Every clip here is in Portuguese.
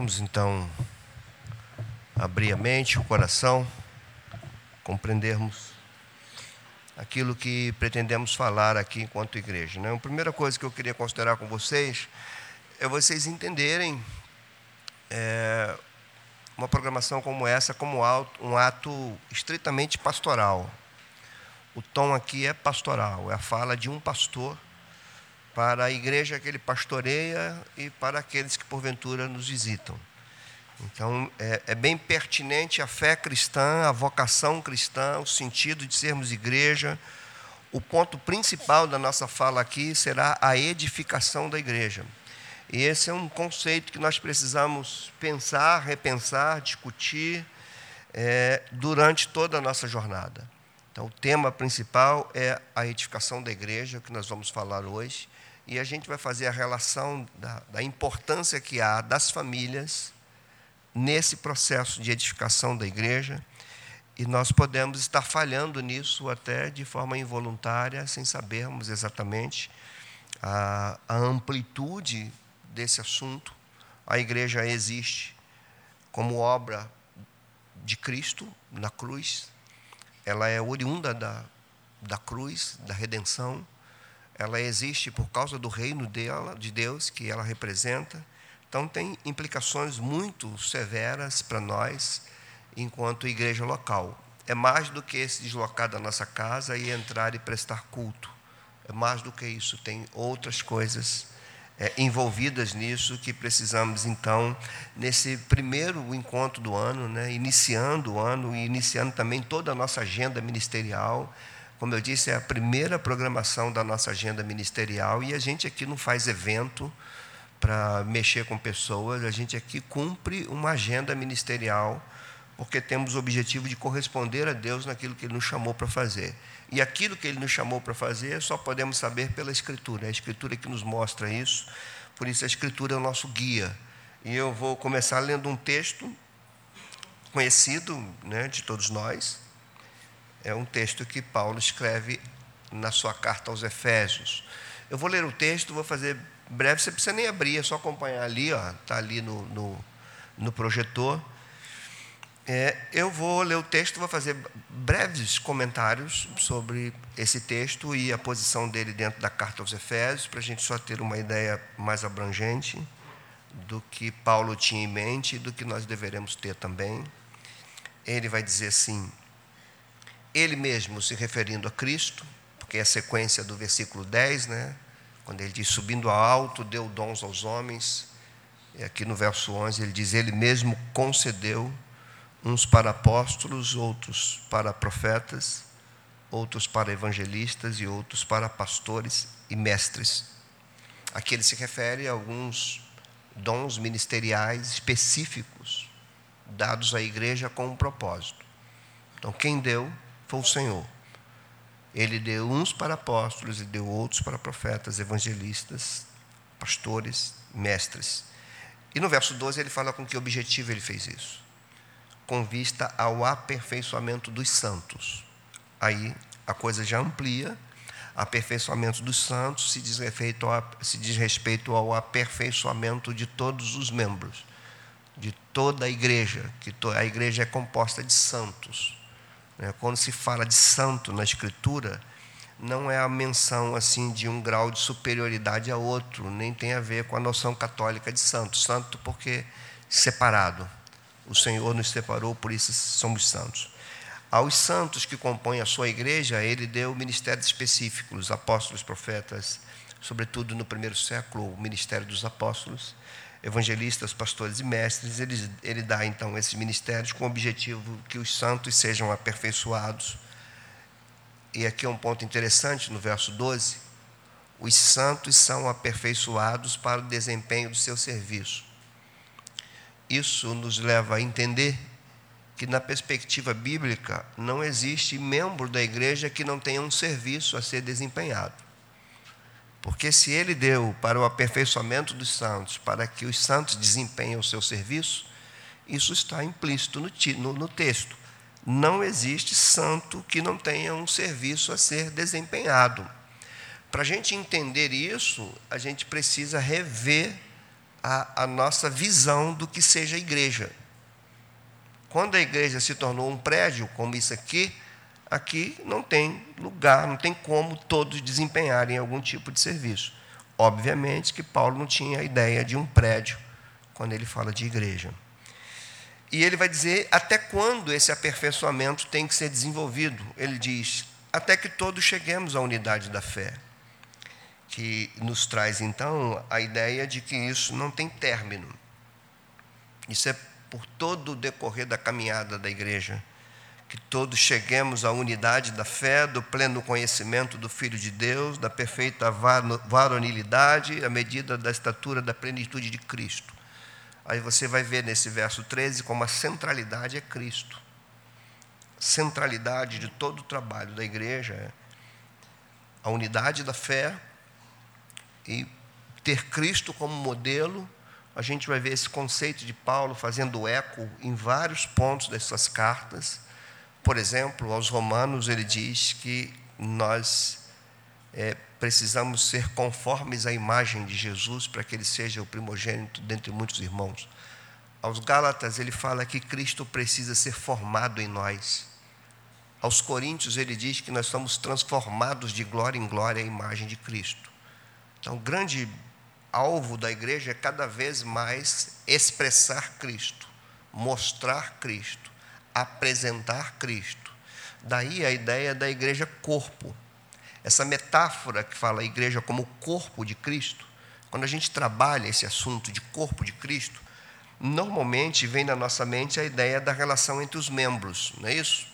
Vamos então abrir a mente, o coração, compreendermos aquilo que pretendemos falar aqui enquanto igreja. Né? A primeira coisa que eu queria considerar com vocês é vocês entenderem é, uma programação como essa como um ato estritamente pastoral. O tom aqui é pastoral, é a fala de um pastor para a igreja que ele pastoreia e para aqueles que porventura nos visitam. Então, é, é, bem pertinente a fé cristã, a vocação cristã, o sentido de sermos igreja. O ponto principal da nossa fala aqui será a edificação da igreja. E esse é um conceito que nós precisamos pensar, repensar, discutir é, durante toda a nossa jornada. Então, o tema principal é a edificação da igreja, que nós vamos falar hoje. E a gente vai fazer a relação da, da importância que há das famílias nesse processo de edificação da igreja, e nós podemos estar falhando nisso até de forma involuntária, sem sabermos exatamente a, a amplitude desse assunto. A igreja existe como obra de Cristo na cruz, ela é oriunda da, da cruz, da redenção, ela existe por causa do reino dela, de Deus que ela representa então, tem implicações muito severas para nós, enquanto igreja local. É mais do que se deslocar da nossa casa e entrar e prestar culto. É mais do que isso. Tem outras coisas é, envolvidas nisso que precisamos, então, nesse primeiro encontro do ano, né, iniciando o ano e iniciando também toda a nossa agenda ministerial. Como eu disse, é a primeira programação da nossa agenda ministerial e a gente aqui não faz evento para mexer com pessoas, a gente aqui cumpre uma agenda ministerial, porque temos o objetivo de corresponder a Deus naquilo que Ele nos chamou para fazer. E aquilo que Ele nos chamou para fazer só podemos saber pela Escritura. É a Escritura que nos mostra isso, por isso a Escritura é o nosso guia. E eu vou começar lendo um texto conhecido né, de todos nós. É um texto que Paulo escreve na sua carta aos Efésios. Eu vou ler o texto, vou fazer breve, você precisa nem abrir, é só acompanhar ali, está ali no, no, no projetor. É, eu vou ler o texto, vou fazer breves comentários sobre esse texto e a posição dele dentro da carta aos Efésios, para a gente só ter uma ideia mais abrangente do que Paulo tinha em mente e do que nós deveremos ter também. Ele vai dizer assim: ele mesmo se referindo a Cristo, porque é a sequência do versículo 10, né? quando ele diz: Subindo ao alto, deu dons aos homens. E aqui no verso 11 ele diz: Ele mesmo concedeu uns para apóstolos, outros para profetas, outros para evangelistas e outros para pastores e mestres. Aqui ele se refere a alguns dons ministeriais específicos dados à igreja com um propósito. Então, quem deu foi o Senhor. Ele deu uns para apóstolos, e deu outros para profetas, evangelistas, pastores, mestres. E no verso 12 ele fala com que objetivo ele fez isso? Com vista ao aperfeiçoamento dos santos. Aí a coisa já amplia. Aperfeiçoamento dos santos se diz, respeito ao, se diz respeito ao aperfeiçoamento de todos os membros, de toda a igreja, que a igreja é composta de santos. Né? Quando se fala de santo na Escritura, não é a menção assim de um grau de superioridade a outro, nem tem a ver com a noção católica de santo. Santo porque separado. O Senhor nos separou, por isso somos santos. Aos santos que compõem a sua igreja, ele deu ministérios específicos, apóstolos, profetas, sobretudo no primeiro século, o ministério dos apóstolos evangelistas, pastores e mestres, ele, ele dá então esses ministérios com o objetivo que os santos sejam aperfeiçoados. E aqui é um ponto interessante no verso 12: os santos são aperfeiçoados para o desempenho do seu serviço. Isso nos leva a entender que, na perspectiva bíblica, não existe membro da igreja que não tenha um serviço a ser desempenhado. Porque se ele deu para o aperfeiçoamento dos santos, para que os santos desempenhem o seu serviço, isso está implícito no, no, no texto. Não existe santo que não tenha um serviço a ser desempenhado. Para a gente entender isso, a gente precisa rever a, a nossa visão do que seja igreja. Quando a igreja se tornou um prédio, como isso aqui, aqui não tem lugar, não tem como todos desempenharem algum tipo de serviço. Obviamente que Paulo não tinha a ideia de um prédio quando ele fala de igreja. E ele vai dizer até quando esse aperfeiçoamento tem que ser desenvolvido. Ele diz: até que todos cheguemos à unidade da fé. Que nos traz então a ideia de que isso não tem término. Isso é por todo o decorrer da caminhada da igreja. Que todos cheguemos à unidade da fé, do pleno conhecimento do Filho de Deus, da perfeita varonilidade, à medida da estatura da plenitude de Cristo. Aí você vai ver nesse verso 13 como a centralidade é Cristo. Centralidade de todo o trabalho da igreja é a unidade da fé e ter Cristo como modelo. A gente vai ver esse conceito de Paulo fazendo eco em vários pontos das suas cartas. Por exemplo, aos Romanos ele diz que nós é, precisamos ser conformes à imagem de Jesus para que ele seja o primogênito dentre muitos irmãos. Aos Gálatas, ele fala que Cristo precisa ser formado em nós. Aos Coríntios, ele diz que nós somos transformados de glória em glória à imagem de Cristo. Então, o grande alvo da igreja é cada vez mais expressar Cristo, mostrar Cristo, apresentar Cristo. Daí a ideia da igreja corpo. Essa metáfora que fala a igreja como corpo de Cristo, quando a gente trabalha esse assunto de corpo de Cristo, normalmente vem na nossa mente a ideia da relação entre os membros, não é isso?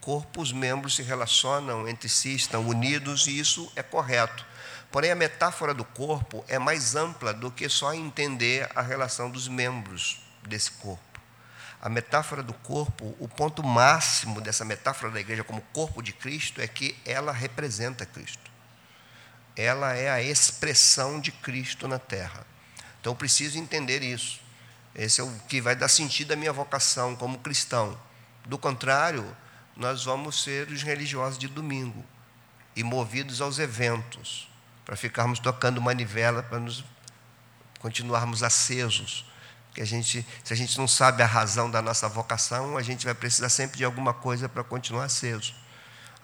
Corpo, os membros se relacionam entre si, estão unidos e isso é correto. Porém, a metáfora do corpo é mais ampla do que só entender a relação dos membros desse corpo a metáfora do corpo, o ponto máximo dessa metáfora da igreja como corpo de Cristo é que ela representa Cristo. Ela é a expressão de Cristo na terra. Então eu preciso entender isso. Esse é o que vai dar sentido à minha vocação como cristão. Do contrário, nós vamos ser os religiosos de domingo e movidos aos eventos, para ficarmos tocando manivela, para nos continuarmos acesos que a gente, se a gente não sabe a razão da nossa vocação, a gente vai precisar sempre de alguma coisa para continuar aceso.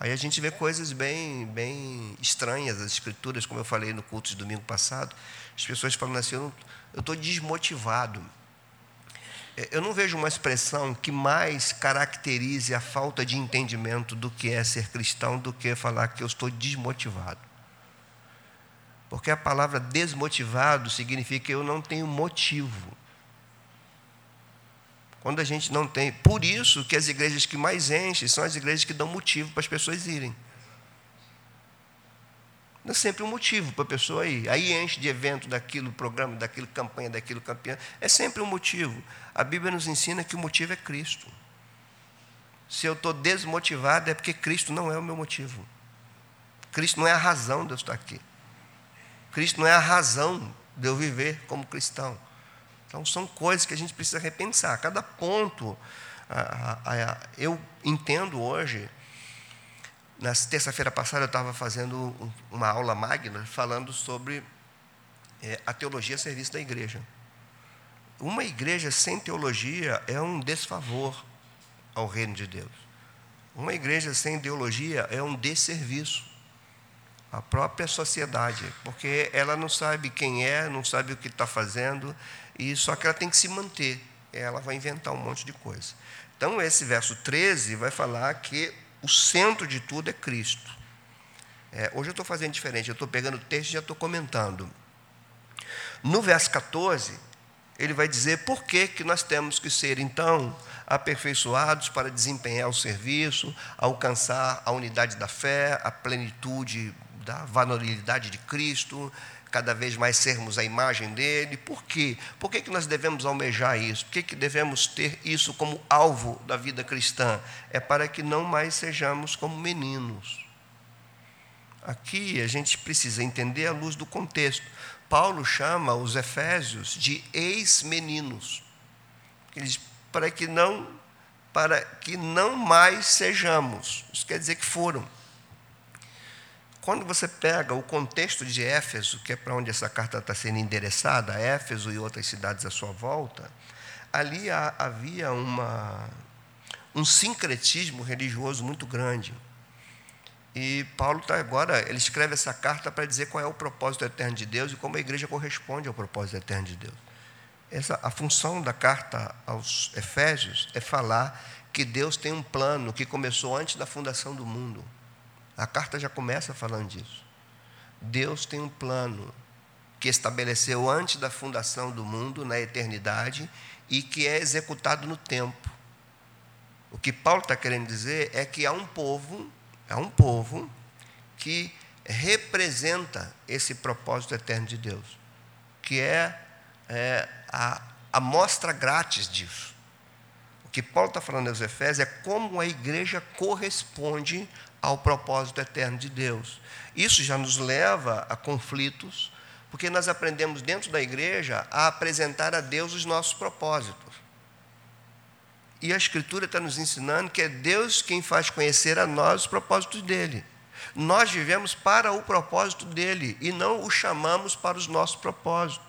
Aí a gente vê coisas bem, bem estranhas, as escrituras, como eu falei no culto de domingo passado, as pessoas falando assim, eu estou desmotivado. É, eu não vejo uma expressão que mais caracterize a falta de entendimento do que é ser cristão do que falar que eu estou desmotivado. Porque a palavra desmotivado significa que eu não tenho motivo. Quando a gente não tem. Por isso que as igrejas que mais enchem são as igrejas que dão motivo para as pessoas irem. É sempre um motivo para a pessoa ir. Aí enche de evento daquilo, programa, daquilo, campanha, daquilo, campeão. É sempre um motivo. A Bíblia nos ensina que o motivo é Cristo. Se eu estou desmotivado, é porque Cristo não é o meu motivo. Cristo não é a razão de eu estar aqui. Cristo não é a razão de eu viver como cristão. Então, são coisas que a gente precisa repensar. Cada ponto, eu entendo hoje. Na terça-feira passada, eu estava fazendo uma aula magna falando sobre é, a teologia a serviço da igreja. Uma igreja sem teologia é um desfavor ao reino de Deus. Uma igreja sem ideologia é um desserviço à própria sociedade, porque ela não sabe quem é, não sabe o que está fazendo, e só que ela tem que se manter. Ela vai inventar um monte de coisa. Então, esse verso 13 vai falar que o centro de tudo é Cristo. É, hoje eu estou fazendo diferente, eu estou pegando o texto e já estou comentando. No verso 14, ele vai dizer por que, que nós temos que ser, então, aperfeiçoados para desempenhar o serviço, alcançar a unidade da fé, a plenitude da varonilidade de Cristo, cada vez mais sermos a imagem dele. Por quê? Por que, que nós devemos almejar isso? Por que, que devemos ter isso como alvo da vida cristã? É para que não mais sejamos como meninos. Aqui a gente precisa entender a luz do contexto. Paulo chama os efésios de ex-meninos. Para que não para que não mais sejamos. Isso quer dizer que foram. Quando você pega o contexto de Éfeso, que é para onde essa carta está sendo endereçada, Éfeso e outras cidades à sua volta, ali havia uma, um sincretismo religioso muito grande. E Paulo está agora, ele escreve essa carta para dizer qual é o propósito eterno de Deus e como a igreja corresponde ao propósito eterno de Deus. Essa, a função da carta aos Efésios é falar que Deus tem um plano que começou antes da fundação do mundo. A carta já começa falando disso. Deus tem um plano que estabeleceu antes da fundação do mundo, na eternidade, e que é executado no tempo. O que Paulo está querendo dizer é que há um povo, há um povo que representa esse propósito eterno de Deus, que é, é a, a mostra grátis disso. O que Paulo está falando aos Efésios é como a igreja corresponde ao propósito eterno de Deus. Isso já nos leva a conflitos, porque nós aprendemos dentro da igreja a apresentar a Deus os nossos propósitos. E a Escritura está nos ensinando que é Deus quem faz conhecer a nós os propósitos dele. Nós vivemos para o propósito dele e não o chamamos para os nossos propósitos.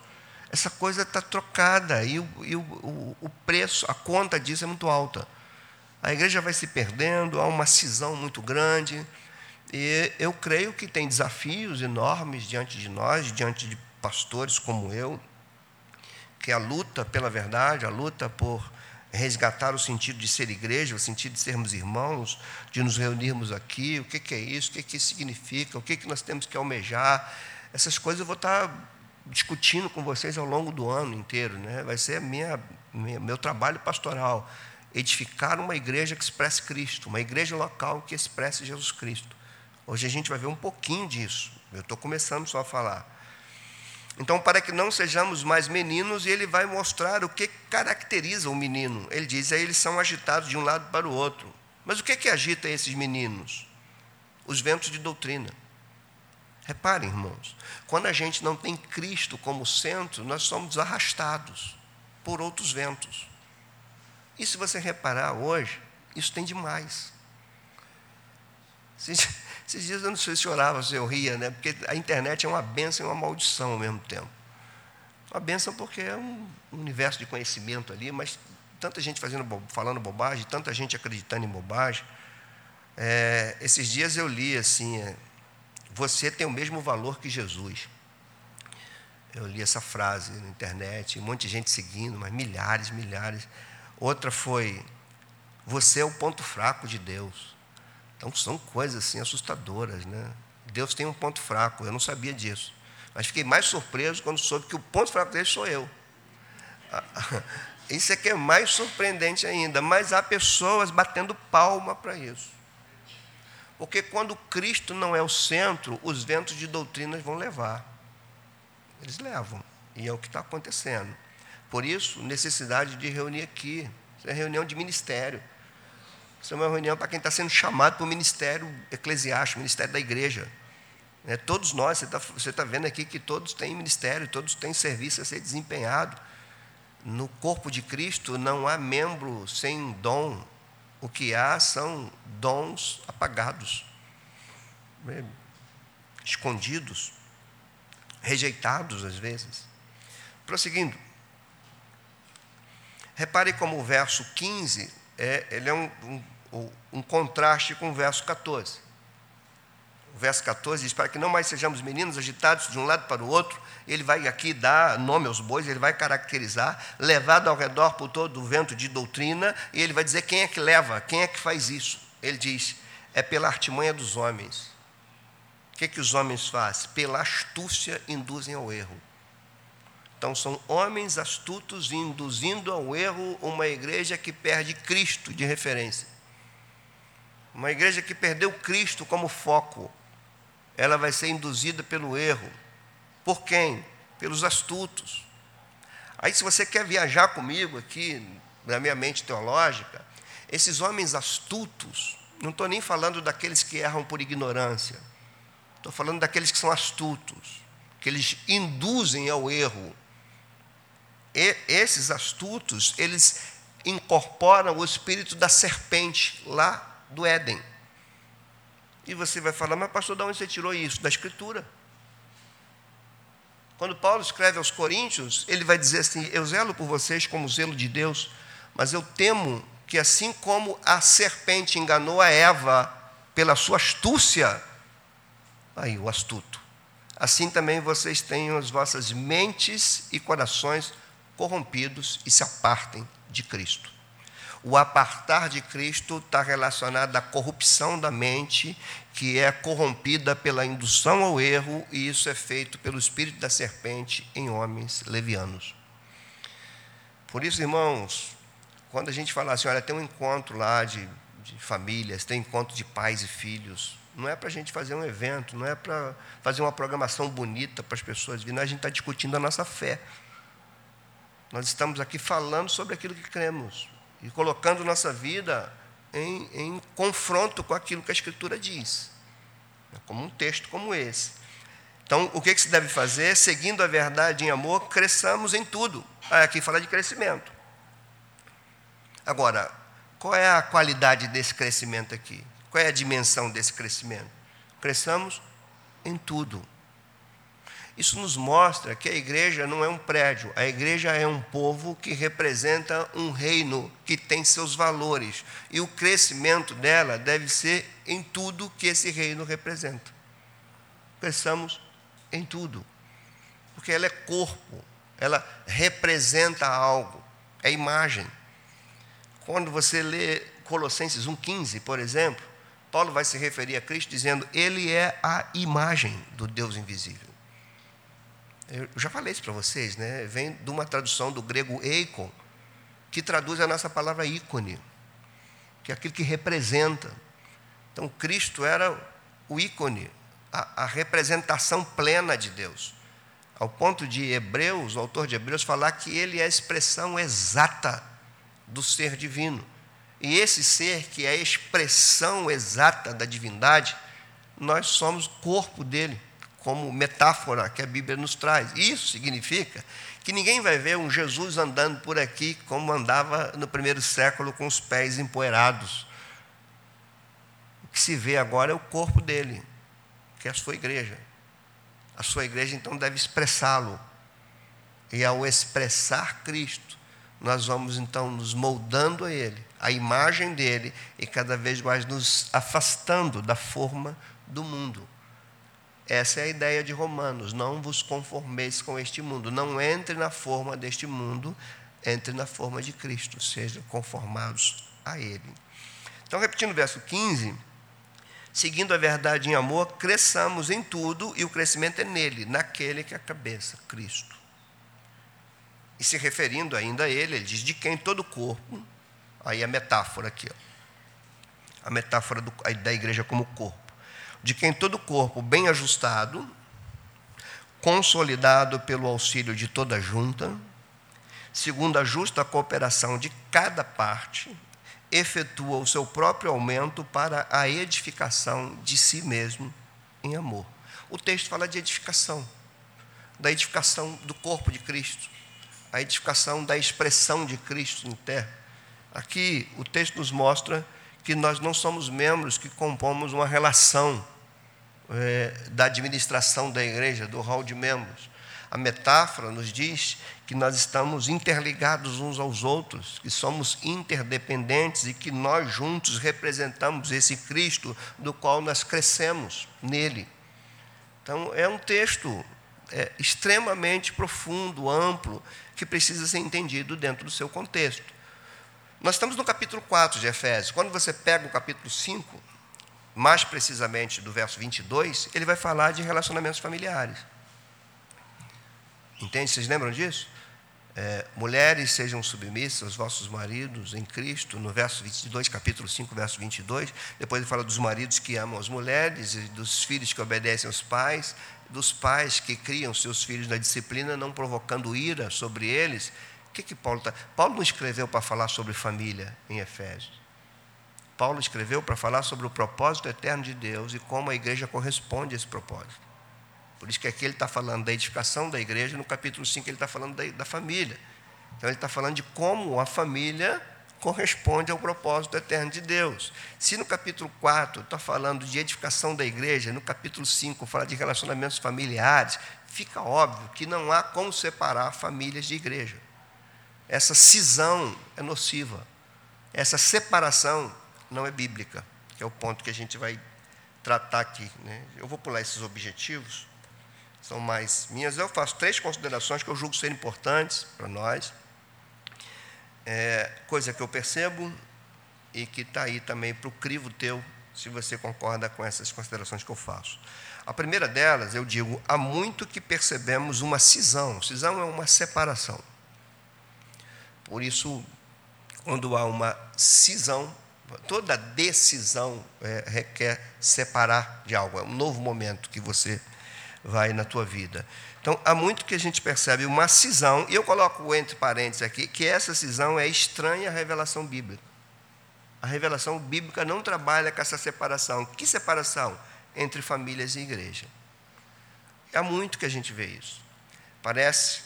Essa coisa está trocada e, o, e o, o preço, a conta disso é muito alta. A igreja vai se perdendo, há uma cisão muito grande. E eu creio que tem desafios enormes diante de nós, diante de pastores como eu, que a luta pela verdade, a luta por resgatar o sentido de ser igreja, o sentido de sermos irmãos, de nos reunirmos aqui, o que, é isso, o que, que isso significa, o que, que nós temos que almejar. Essas coisas eu vou estar discutindo com vocês ao longo do ano inteiro. Né? Vai ser minha, minha, meu trabalho pastoral. Edificar uma igreja que expresse Cristo, uma igreja local que expresse Jesus Cristo. Hoje a gente vai ver um pouquinho disso. Eu estou começando só a falar. Então, para que não sejamos mais meninos, ele vai mostrar o que caracteriza o menino. Ele diz, aí eles são agitados de um lado para o outro. Mas o que, que agita esses meninos? Os ventos de doutrina. Reparem, irmãos, quando a gente não tem Cristo como centro, nós somos arrastados por outros ventos. E se você reparar hoje, isso tem demais. Esses dias eu não sei se orava, se eu ria, né? porque a internet é uma benção e uma maldição ao mesmo tempo. Uma benção porque é um universo de conhecimento ali, mas tanta gente fazendo, falando bobagem, tanta gente acreditando em bobagem. É, esses dias eu li assim: é, você tem o mesmo valor que Jesus. Eu li essa frase na internet, um monte de gente seguindo, mas milhares, milhares. Outra foi: você é o ponto fraco de Deus. Então são coisas assim assustadoras, né? Deus tem um ponto fraco, eu não sabia disso. Mas fiquei mais surpreso quando soube que o ponto fraco dele sou eu. Isso é que é mais surpreendente ainda, mas há pessoas batendo palma para isso. Porque quando Cristo não é o centro, os ventos de doutrinas vão levar. Eles levam. E é o que está acontecendo. Por isso, necessidade de reunir aqui. Isso é reunião de ministério. Isso é uma reunião para quem está sendo chamado para o ministério eclesiástico, ministério da igreja. É, todos nós, você está você tá vendo aqui que todos têm ministério, todos têm serviço a ser desempenhado. No corpo de Cristo não há membro sem dom. O que há são dons apagados, né, escondidos, rejeitados às vezes. Prosseguindo. Repare como o verso 15 é, ele é um, um, um contraste com o verso 14. O verso 14 diz: Para que não mais sejamos meninos agitados de um lado para o outro, ele vai aqui dar nome aos bois, ele vai caracterizar, levado ao redor por todo o vento de doutrina, e ele vai dizer quem é que leva, quem é que faz isso. Ele diz: é pela artimanha dos homens. O que, que os homens fazem? Pela astúcia induzem ao erro. Então, são homens astutos induzindo ao erro uma igreja que perde Cristo de referência. Uma igreja que perdeu Cristo como foco. Ela vai ser induzida pelo erro. Por quem? Pelos astutos. Aí, se você quer viajar comigo aqui, na minha mente teológica, esses homens astutos, não estou nem falando daqueles que erram por ignorância, estou falando daqueles que são astutos, que eles induzem ao erro esses astutos, eles incorporam o espírito da serpente lá do Éden. E você vai falar, mas pastor, de onde você tirou isso? Da Escritura. Quando Paulo escreve aos Coríntios, ele vai dizer assim: Eu zelo por vocês como zelo de Deus, mas eu temo que, assim como a serpente enganou a Eva pela sua astúcia, aí o astuto, assim também vocês tenham as vossas mentes e corações corrompidos e se apartem de Cristo. O apartar de Cristo está relacionado à corrupção da mente, que é corrompida pela indução ao erro, e isso é feito pelo espírito da serpente em homens levianos. Por isso, irmãos, quando a gente fala assim, olha, tem um encontro lá de, de famílias, tem encontro de pais e filhos, não é para a gente fazer um evento, não é para fazer uma programação bonita para as pessoas virem, a gente está discutindo a nossa fé. Nós estamos aqui falando sobre aquilo que cremos e colocando nossa vida em, em confronto com aquilo que a Escritura diz, né, como um texto como esse. Então, o que, que se deve fazer? Seguindo a verdade em amor, cresçamos em tudo. Ah, aqui fala de crescimento. Agora, qual é a qualidade desse crescimento aqui? Qual é a dimensão desse crescimento? Cresçamos em tudo. Isso nos mostra que a igreja não é um prédio, a igreja é um povo que representa um reino que tem seus valores. E o crescimento dela deve ser em tudo que esse reino representa. Pensamos em tudo, porque ela é corpo, ela representa algo, é imagem. Quando você lê Colossenses 1,15, por exemplo, Paulo vai se referir a Cristo dizendo: Ele é a imagem do Deus invisível. Eu já falei isso para vocês, né? Vem de uma tradução do grego eikon, que traduz a nossa palavra ícone, que é aquilo que representa. Então, Cristo era o ícone, a, a representação plena de Deus. Ao ponto de Hebreus, o autor de Hebreus, falar que ele é a expressão exata do ser divino. E esse ser, que é a expressão exata da divindade, nós somos corpo dele como metáfora que a Bíblia nos traz. Isso significa que ninguém vai ver um Jesus andando por aqui como andava no primeiro século com os pés empoeirados. O que se vê agora é o corpo dele, que é a sua igreja. A sua igreja então deve expressá-lo. E ao expressar Cristo, nós vamos então nos moldando a Ele, a imagem dele, e cada vez mais nos afastando da forma do mundo. Essa é a ideia de Romanos. Não vos conformeis com este mundo. Não entre na forma deste mundo, entre na forma de Cristo. Sejam conformados a Ele. Então, repetindo o verso 15. Seguindo a verdade em amor, cresçamos em tudo e o crescimento é nele, naquele que é a cabeça, Cristo. E se referindo ainda a ele, ele diz: de quem todo o corpo, aí a metáfora aqui, ó, a metáfora do, da igreja como corpo de quem todo o corpo bem ajustado, consolidado pelo auxílio de toda a junta, segundo a justa cooperação de cada parte, efetua o seu próprio aumento para a edificação de si mesmo em amor. O texto fala de edificação, da edificação do corpo de Cristo, a edificação da expressão de Cristo em terra. Aqui o texto nos mostra que nós não somos membros que compomos uma relação é, da administração da igreja, do hall de membros. A metáfora nos diz que nós estamos interligados uns aos outros, que somos interdependentes e que nós juntos representamos esse Cristo do qual nós crescemos nele. Então, é um texto é, extremamente profundo, amplo, que precisa ser entendido dentro do seu contexto. Nós estamos no capítulo 4 de Efésios. Quando você pega o capítulo 5, mais precisamente do verso 22, ele vai falar de relacionamentos familiares. Entende? Vocês lembram disso? É, mulheres sejam submissas aos vossos maridos em Cristo, no verso 22, capítulo 5, verso 22. Depois ele fala dos maridos que amam as mulheres, e dos filhos que obedecem aos pais, dos pais que criam seus filhos na disciplina, não provocando ira sobre eles, o que, que Paulo está. Paulo não escreveu para falar sobre família em Efésios. Paulo escreveu para falar sobre o propósito eterno de Deus e como a igreja corresponde a esse propósito. Por isso que aqui ele está falando da edificação da igreja, no capítulo 5 ele está falando da, da família. Então ele está falando de como a família corresponde ao propósito eterno de Deus. Se no capítulo 4 está falando de edificação da igreja, no capítulo 5 fala de relacionamentos familiares, fica óbvio que não há como separar famílias de igreja. Essa cisão é nociva. Essa separação não é bíblica, que é o ponto que a gente vai tratar aqui. Né? Eu vou pular esses objetivos, são mais minhas. Eu faço três considerações que eu julgo serem importantes para nós. É, coisa que eu percebo e que está aí também para o crivo teu, se você concorda com essas considerações que eu faço. A primeira delas, eu digo, há muito que percebemos uma cisão. Cisão é uma separação. Por isso, quando há uma cisão, toda decisão é, requer separar de algo. É um novo momento que você vai na tua vida. Então, há muito que a gente percebe uma cisão, e eu coloco entre parênteses aqui, que essa cisão é estranha à revelação bíblica. A revelação bíblica não trabalha com essa separação. Que separação? Entre famílias e igreja. Há muito que a gente vê isso. Parece,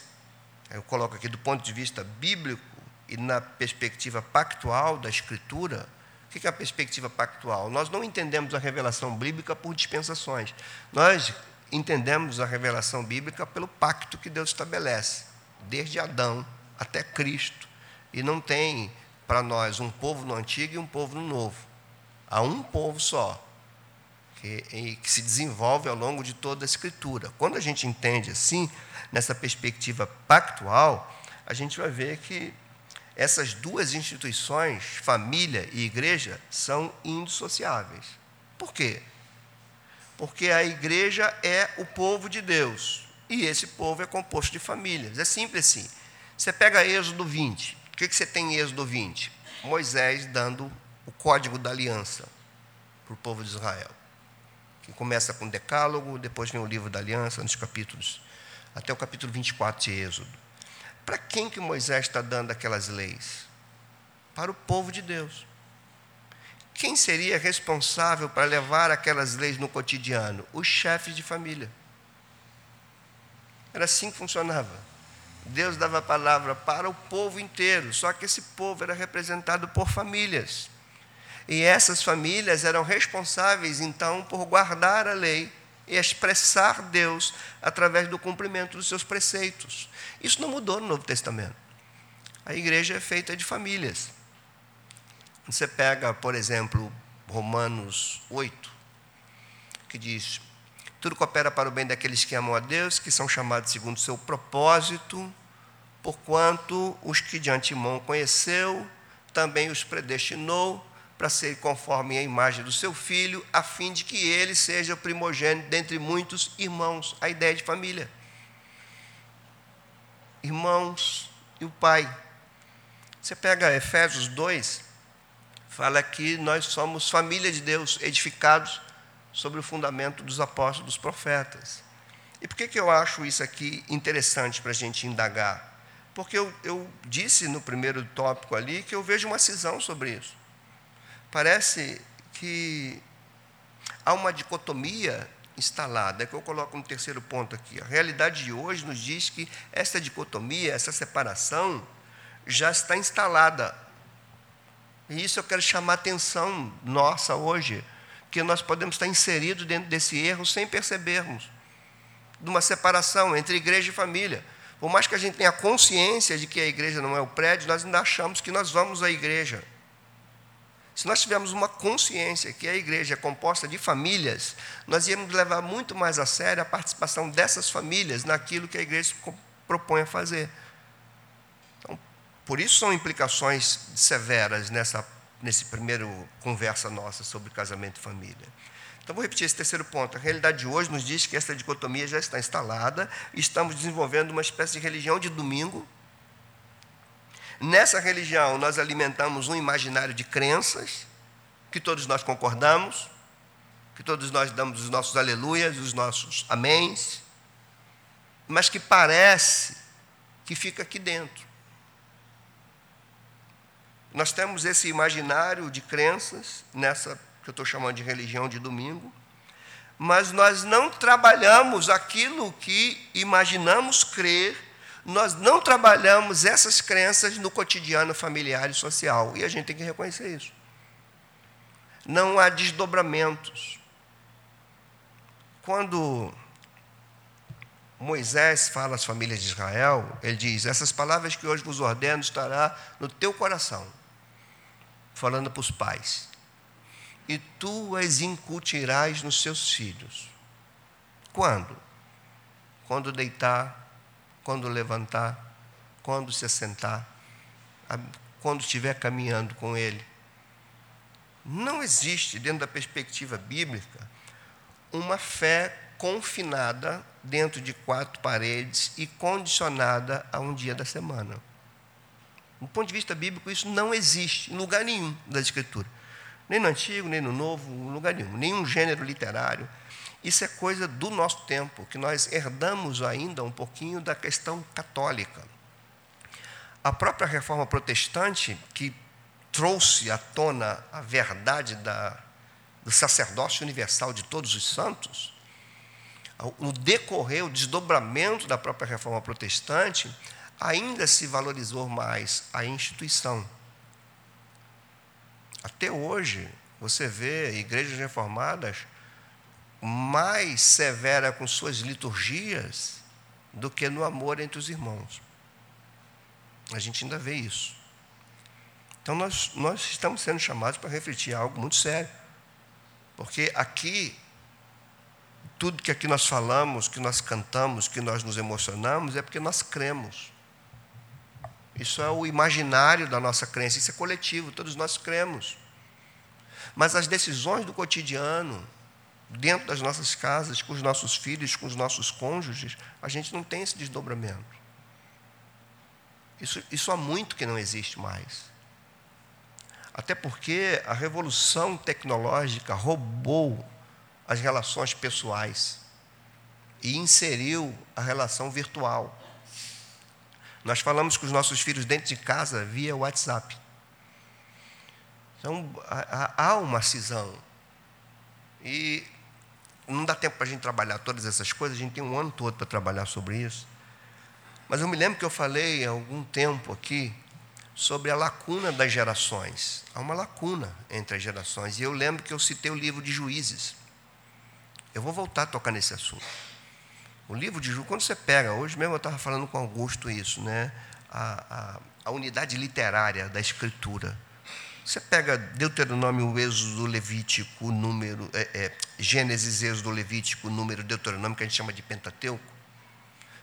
eu coloco aqui do ponto de vista bíblico e na perspectiva pactual da Escritura, o que é a perspectiva pactual? Nós não entendemos a revelação bíblica por dispensações. Nós entendemos a revelação bíblica pelo pacto que Deus estabelece, desde Adão até Cristo. E não tem para nós um povo no antigo e um povo no novo. Há um povo só, que, que se desenvolve ao longo de toda a Escritura. Quando a gente entende assim, nessa perspectiva pactual, a gente vai ver que essas duas instituições, família e igreja, são indissociáveis. Por quê? Porque a igreja é o povo de Deus. E esse povo é composto de famílias. É simples assim. Você pega Êxodo 20. O que, você tem em Êxodo 20? Moisés dando o código da aliança para o povo de Israel. Que começa com o Decálogo, depois vem o livro da aliança, nos capítulos, até o capítulo 24 de Êxodo. Para quem que Moisés está dando aquelas leis? Para o povo de Deus. Quem seria responsável para levar aquelas leis no cotidiano? Os chefes de família. Era assim que funcionava. Deus dava a palavra para o povo inteiro, só que esse povo era representado por famílias. E essas famílias eram responsáveis, então, por guardar a lei e expressar Deus através do cumprimento dos seus preceitos. Isso não mudou no Novo Testamento. A igreja é feita de famílias. Você pega, por exemplo, Romanos 8, que diz: Tudo coopera para o bem daqueles que amam a Deus, que são chamados segundo o seu propósito, porquanto os que de antemão conheceu, também os predestinou para ser conforme a imagem do seu filho, a fim de que ele seja o primogênito dentre muitos irmãos. A ideia de família. Irmãos e o pai. Você pega Efésios 2, fala que nós somos família de Deus, edificados sobre o fundamento dos apóstolos, dos profetas. E por que, que eu acho isso aqui interessante para a gente indagar? Porque eu, eu disse no primeiro tópico ali que eu vejo uma cisão sobre isso. Parece que há uma dicotomia instalada, é que eu coloco no terceiro ponto aqui. A realidade de hoje nos diz que essa dicotomia, essa separação, já está instalada. E isso eu quero chamar a atenção nossa hoje, que nós podemos estar inseridos dentro desse erro sem percebermos, de uma separação entre igreja e família. Por mais que a gente tenha consciência de que a igreja não é o prédio, nós ainda achamos que nós vamos à igreja. Se nós tivermos uma consciência que a igreja é composta de famílias, nós íamos levar muito mais a sério a participação dessas famílias naquilo que a igreja propõe a fazer. Então, por isso são implicações severas nessa nesse primeiro conversa nossa sobre casamento e família. Então, vou repetir esse terceiro ponto. A realidade de hoje nos diz que essa dicotomia já está instalada, estamos desenvolvendo uma espécie de religião de domingo, Nessa religião, nós alimentamos um imaginário de crenças, que todos nós concordamos, que todos nós damos os nossos aleluias, os nossos améns, mas que parece que fica aqui dentro. Nós temos esse imaginário de crenças, nessa que eu estou chamando de religião de domingo, mas nós não trabalhamos aquilo que imaginamos crer nós não trabalhamos essas crenças no cotidiano familiar e social. E a gente tem que reconhecer isso. Não há desdobramentos. Quando Moisés fala às famílias de Israel, ele diz: Essas palavras que hoje vos ordeno estará no teu coração, falando para os pais, e tu as incutirás nos seus filhos. Quando? Quando deitar, quando levantar, quando se assentar, quando estiver caminhando com ele. Não existe, dentro da perspectiva bíblica, uma fé confinada dentro de quatro paredes e condicionada a um dia da semana. Do ponto de vista bíblico, isso não existe em lugar nenhum da Escritura. Nem no Antigo, nem no Novo, em lugar nenhum. Nenhum gênero literário. Isso é coisa do nosso tempo, que nós herdamos ainda um pouquinho da questão católica. A própria reforma protestante, que trouxe à tona a verdade da, do sacerdócio universal de todos os santos, no decorrer, o desdobramento da própria reforma protestante, ainda se valorizou mais a instituição. Até hoje, você vê igrejas reformadas mais severa com suas liturgias do que no amor entre os irmãos. A gente ainda vê isso. Então, nós, nós estamos sendo chamados para refletir algo muito sério. Porque aqui tudo que aqui nós falamos, que nós cantamos, que nós nos emocionamos, é porque nós cremos. Isso é o imaginário da nossa crença, isso é coletivo, todos nós cremos. Mas as decisões do cotidiano, dentro das nossas casas, com os nossos filhos, com os nossos cônjuges, a gente não tem esse desdobramento. Isso, isso há muito que não existe mais. Até porque a revolução tecnológica roubou as relações pessoais e inseriu a relação virtual. Nós falamos com os nossos filhos dentro de casa via WhatsApp. Então, há uma cisão. E não dá tempo para a gente trabalhar todas essas coisas, a gente tem um ano todo para trabalhar sobre isso. Mas eu me lembro que eu falei há algum tempo aqui sobre a lacuna das gerações. Há uma lacuna entre as gerações. E eu lembro que eu citei o livro de Juízes. Eu vou voltar a tocar nesse assunto. O livro de Ju, quando você pega, hoje mesmo eu estava falando com Augusto isso, né? A, a, a, unidade literária da escritura. Você pega Deuteronômio, Êxodo, Levítico, número, é, é, Gênesis, Êxodo, Levítico, número, Deuteronômio, que a gente chama de Pentateuco.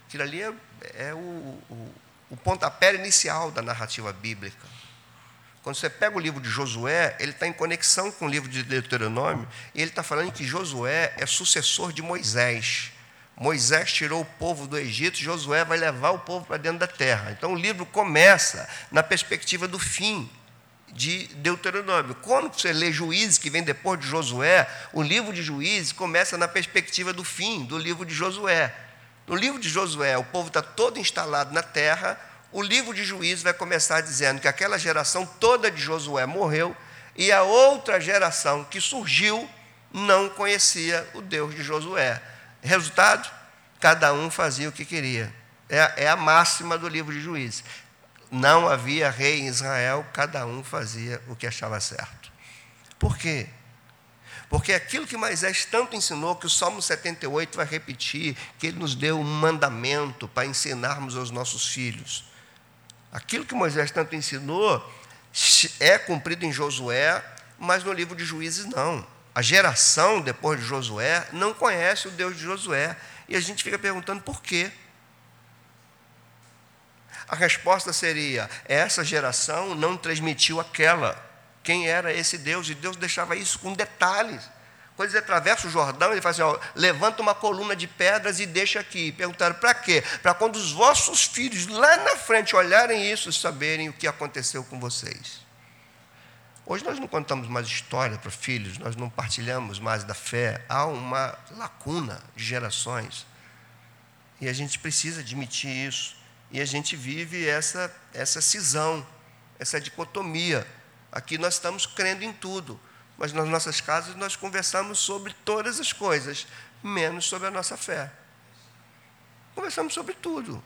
Aquilo ali é, é o, o, o pontapé inicial da narrativa bíblica. Quando você pega o livro de Josué, ele está em conexão com o livro de Deuteronômio, e ele está falando que Josué é sucessor de Moisés. Moisés tirou o povo do Egito, Josué vai levar o povo para dentro da terra. Então o livro começa na perspectiva do fim de Deuteronômio. Quando você lê Juízes, que vem depois de Josué, o livro de Juízes começa na perspectiva do fim do livro de Josué. No livro de Josué, o povo está todo instalado na terra, o livro de Juízes vai começar dizendo que aquela geração toda de Josué morreu e a outra geração que surgiu não conhecia o Deus de Josué. Resultado? Cada um fazia o que queria. É, é a máxima do livro de Juízes. Não havia rei em Israel, cada um fazia o que achava certo. Por quê? Porque aquilo que Moisés tanto ensinou, que o Salmo 78 vai repetir, que ele nos deu um mandamento para ensinarmos aos nossos filhos. Aquilo que Moisés tanto ensinou é cumprido em Josué, mas no livro de Juízes não. A geração depois de Josué não conhece o Deus de Josué. E a gente fica perguntando por quê. A resposta seria: essa geração não transmitiu aquela. Quem era esse Deus? E Deus deixava isso com detalhes. Quando eles atravessam o Jordão, ele fala assim: ó, levanta uma coluna de pedras e deixa aqui. Perguntaram para quê? Para quando os vossos filhos lá na frente olharem isso, saberem o que aconteceu com vocês. Hoje nós não contamos mais história para filhos, nós não partilhamos mais da fé. Há uma lacuna de gerações. E a gente precisa admitir isso. E a gente vive essa, essa cisão, essa dicotomia. Aqui nós estamos crendo em tudo mas nas nossas casas nós conversamos sobre todas as coisas, menos sobre a nossa fé. Conversamos sobre tudo.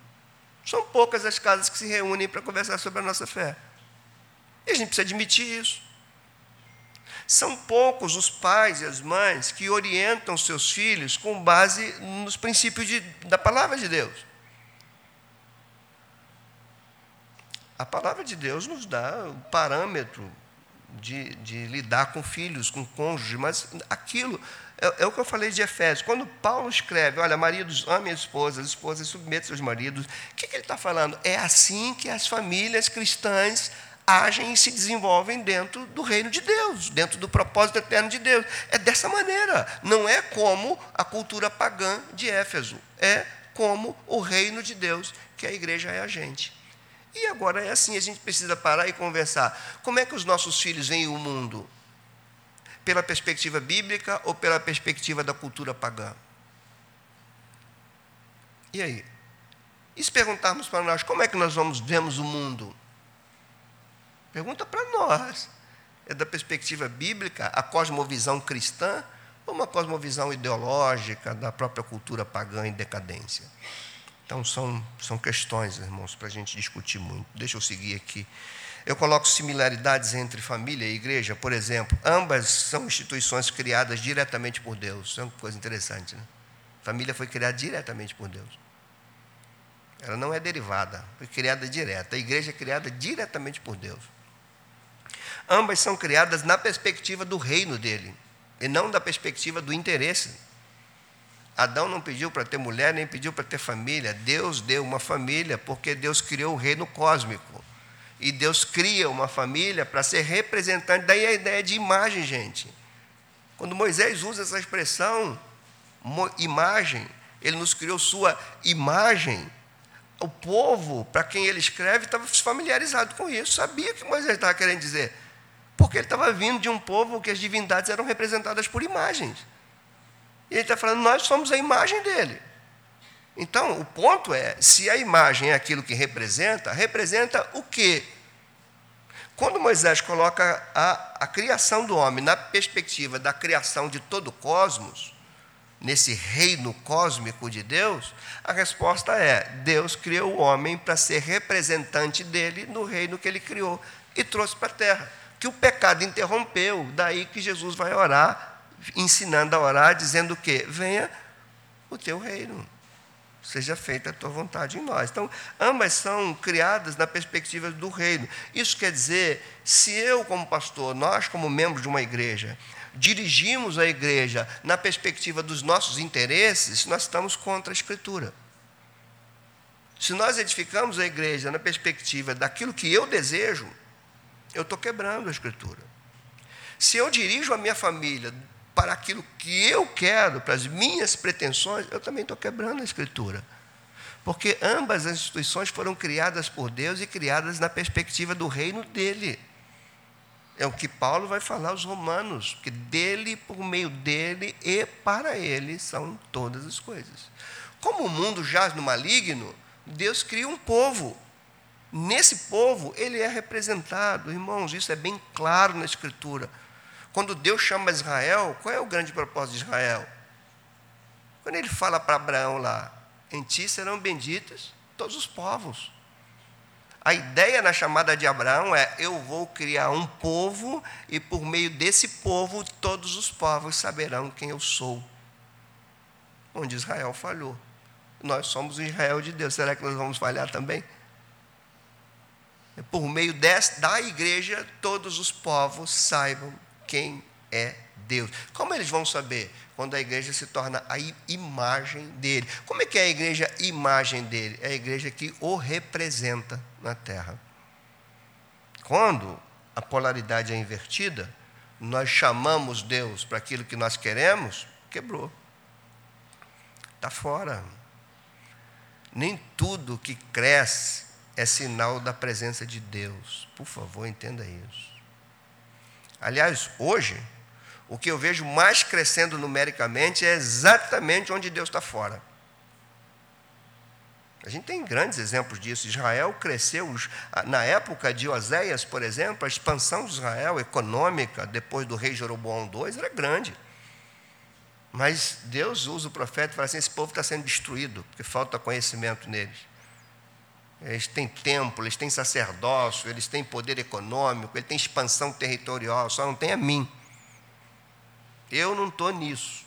São poucas as casas que se reúnem para conversar sobre a nossa fé. E a gente precisa admitir isso. São poucos os pais e as mães que orientam seus filhos com base nos princípios de, da palavra de Deus. A palavra de Deus nos dá o parâmetro de, de lidar com filhos, com cônjuges, mas aquilo é, é, o que eu falei de Efésios. Quando Paulo escreve, olha, maridos, amem as esposas, esposas submetem seus maridos, o que, que ele está falando? É assim que as famílias cristãs agem e se desenvolvem dentro do reino de Deus, dentro do propósito eterno de Deus. É dessa maneira. Não é como a cultura pagã de Éfeso. É como o reino de Deus, que a igreja é a gente. E agora é assim, a gente precisa parar e conversar. Como é que os nossos filhos veem o mundo? Pela perspectiva bíblica ou pela perspectiva da cultura pagã? E aí? E se perguntarmos para nós, como é que nós vamos vemos o mundo? Pergunta para nós. É da perspectiva bíblica, a cosmovisão cristã ou uma cosmovisão ideológica da própria cultura pagã em decadência? Então, são, são questões, irmãos, para a gente discutir muito. Deixa eu seguir aqui. Eu coloco similaridades entre família e igreja, por exemplo, ambas são instituições criadas diretamente por Deus. Isso é uma coisa interessante, né? família foi criada diretamente por Deus. Ela não é derivada, foi criada direta. A igreja é criada diretamente por Deus. Ambas são criadas na perspectiva do reino dele, e não da perspectiva do interesse Adão não pediu para ter mulher, nem pediu para ter família. Deus deu uma família porque Deus criou o reino cósmico. E Deus cria uma família para ser representante. Daí a ideia de imagem, gente. Quando Moisés usa essa expressão, imagem, ele nos criou sua imagem. O povo, para quem ele escreve, estava familiarizado com isso, sabia o que Moisés estava querendo dizer. Porque ele estava vindo de um povo que as divindades eram representadas por imagens. E ele está falando, nós somos a imagem dele. Então, o ponto é, se a imagem é aquilo que representa, representa o quê? Quando Moisés coloca a, a criação do homem na perspectiva da criação de todo o cosmos, nesse reino cósmico de Deus, a resposta é: Deus criou o homem para ser representante dele no reino que ele criou e trouxe para a terra. Que o pecado interrompeu, daí que Jesus vai orar ensinando a orar, dizendo o quê? Venha o teu reino. Seja feita a tua vontade em nós. Então, ambas são criadas na perspectiva do reino. Isso quer dizer, se eu, como pastor, nós, como membros de uma igreja, dirigimos a igreja na perspectiva dos nossos interesses, nós estamos contra a Escritura. Se nós edificamos a igreja na perspectiva daquilo que eu desejo, eu estou quebrando a Escritura. Se eu dirijo a minha família para aquilo que eu quero, para as minhas pretensões, eu também estou quebrando a Escritura. Porque ambas as instituições foram criadas por Deus e criadas na perspectiva do reino dele. É o que Paulo vai falar aos romanos, que dele, por meio dele e para ele são todas as coisas. Como o mundo jaz no maligno, Deus cria um povo. Nesse povo, ele é representado. Irmãos, isso é bem claro na Escritura. Quando Deus chama Israel, qual é o grande propósito de Israel? Quando ele fala para Abraão lá, em ti serão benditos todos os povos. A ideia na chamada de Abraão é: eu vou criar um povo e por meio desse povo todos os povos saberão quem eu sou. Onde Israel falhou. Nós somos o Israel de Deus. Será que nós vamos falhar também? Por meio da igreja, todos os povos saibam quem é Deus. Como eles vão saber? Quando a igreja se torna a imagem dele. Como é que é a igreja imagem dele? É a igreja que o representa na terra. Quando a polaridade é invertida, nós chamamos Deus para aquilo que nós queremos, quebrou. Está fora. Nem tudo que cresce é sinal da presença de Deus. Por favor, entenda isso. Aliás, hoje, o que eu vejo mais crescendo numericamente é exatamente onde Deus está fora. A gente tem grandes exemplos disso. Israel cresceu, na época de Oséias, por exemplo, a expansão de Israel econômica, depois do rei Jeroboão II, era grande. Mas Deus usa o profeta e fala assim: esse povo está sendo destruído, porque falta conhecimento neles. Eles têm templo, eles têm sacerdócio, eles têm poder econômico, eles têm expansão territorial, só não tem a mim. Eu não estou nisso.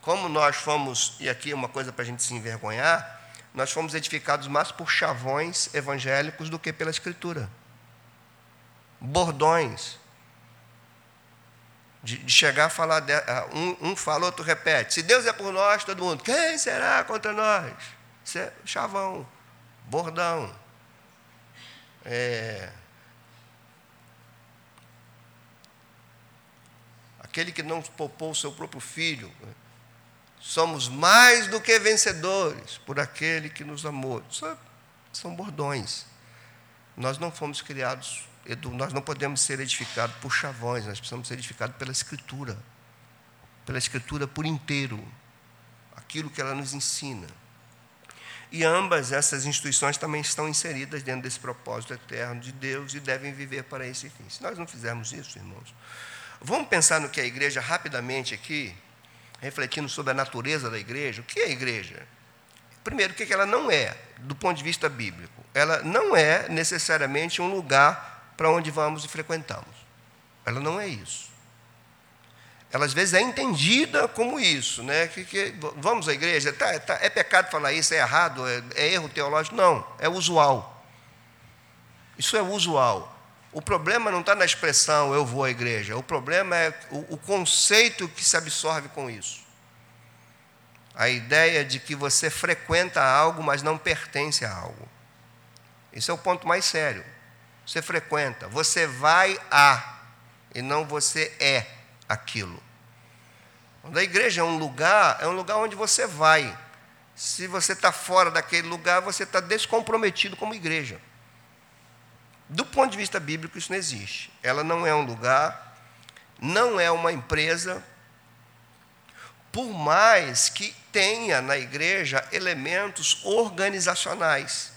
Como nós fomos, e aqui é uma coisa para a gente se envergonhar, nós fomos edificados mais por chavões evangélicos do que pela Escritura. Bordões. De, de chegar a falar, de, um, um fala, outro repete. Se Deus é por nós, todo mundo, quem será contra nós? Isso é chavão, bordão. É, aquele que não poupou o seu próprio filho, Somos mais do que vencedores por aquele que nos amou. Isso são bordões. Nós não fomos criados, nós não podemos ser edificados por chavões, nós precisamos ser edificados pela Escritura. Pela Escritura por inteiro. Aquilo que ela nos ensina. E ambas essas instituições também estão inseridas dentro desse propósito eterno de Deus e devem viver para esse fim. Se nós não fizermos isso, irmãos, vamos pensar no que a igreja rapidamente aqui, refletindo sobre a natureza da igreja. O que é a igreja? Primeiro, o que ela não é, do ponto de vista bíblico? Ela não é necessariamente um lugar para onde vamos e frequentamos. Ela não é isso. Ela às vezes é entendida como isso, né? Que, que vamos à igreja, tá, tá, é pecado falar isso, é errado, é, é erro teológico? Não, é usual. Isso é usual. O problema não está na expressão eu vou à igreja, o problema é o, o conceito que se absorve com isso. A ideia de que você frequenta algo, mas não pertence a algo. Esse é o ponto mais sério. Você frequenta, você vai a, e não você é aquilo. Quando a igreja é um lugar, é um lugar onde você vai. Se você está fora daquele lugar, você está descomprometido como igreja. Do ponto de vista bíblico, isso não existe. Ela não é um lugar, não é uma empresa, por mais que tenha na igreja elementos organizacionais.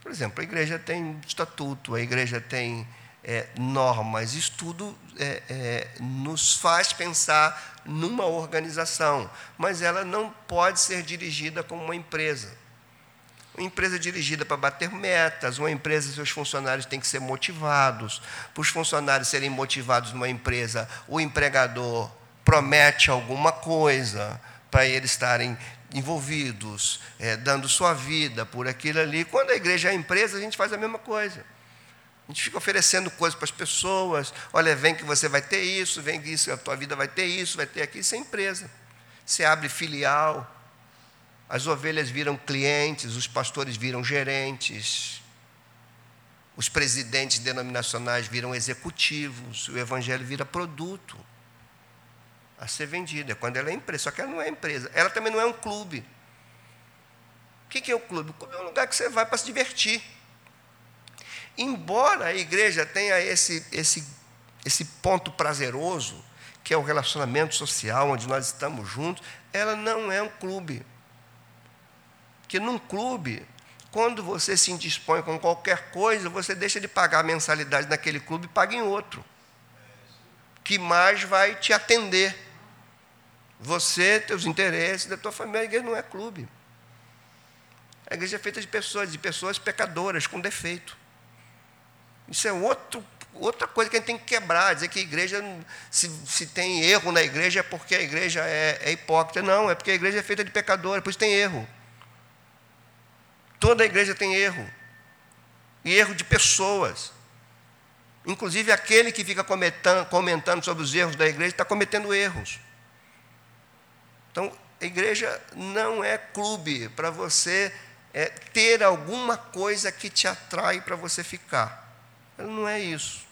Por exemplo, a igreja tem estatuto, a igreja tem é, normas, isso tudo é, é, nos faz pensar numa organização, mas ela não pode ser dirigida como uma empresa. Uma empresa dirigida para bater metas, uma empresa, seus funcionários têm que ser motivados. Para os funcionários serem motivados numa empresa, o empregador promete alguma coisa para eles estarem envolvidos, é, dando sua vida por aquilo ali. Quando a igreja é empresa, a gente faz a mesma coisa. A gente fica oferecendo coisas para as pessoas. Olha, vem que você vai ter isso, vem que isso, a tua vida vai ter isso, vai ter aquilo. Isso é empresa. Você abre filial, as ovelhas viram clientes, os pastores viram gerentes, os presidentes denominacionais viram executivos, o evangelho vira produto a ser vendido. É quando ela é empresa, só que ela não é empresa. Ela também não é um clube. O que é o clube? O clube é um lugar que você vai para se divertir. Embora a igreja tenha esse, esse, esse ponto prazeroso, que é o relacionamento social, onde nós estamos juntos, ela não é um clube. Porque num clube, quando você se indispõe com qualquer coisa, você deixa de pagar a mensalidade naquele clube e paga em outro. Que mais vai te atender. Você, teus interesses, da tua família, a igreja não é clube. A igreja é feita de pessoas, de pessoas pecadoras, com defeito. Isso é outro, outra coisa que a gente tem que quebrar, dizer que a igreja, se, se tem erro na igreja, é porque a igreja é, é hipócrita. Não, é porque a igreja é feita de pecadores, por isso tem erro. Toda a igreja tem erro. E erro de pessoas. Inclusive aquele que fica comentando sobre os erros da igreja está cometendo erros. Então, a igreja não é clube para você é, ter alguma coisa que te atrai para você ficar. Ela não é isso.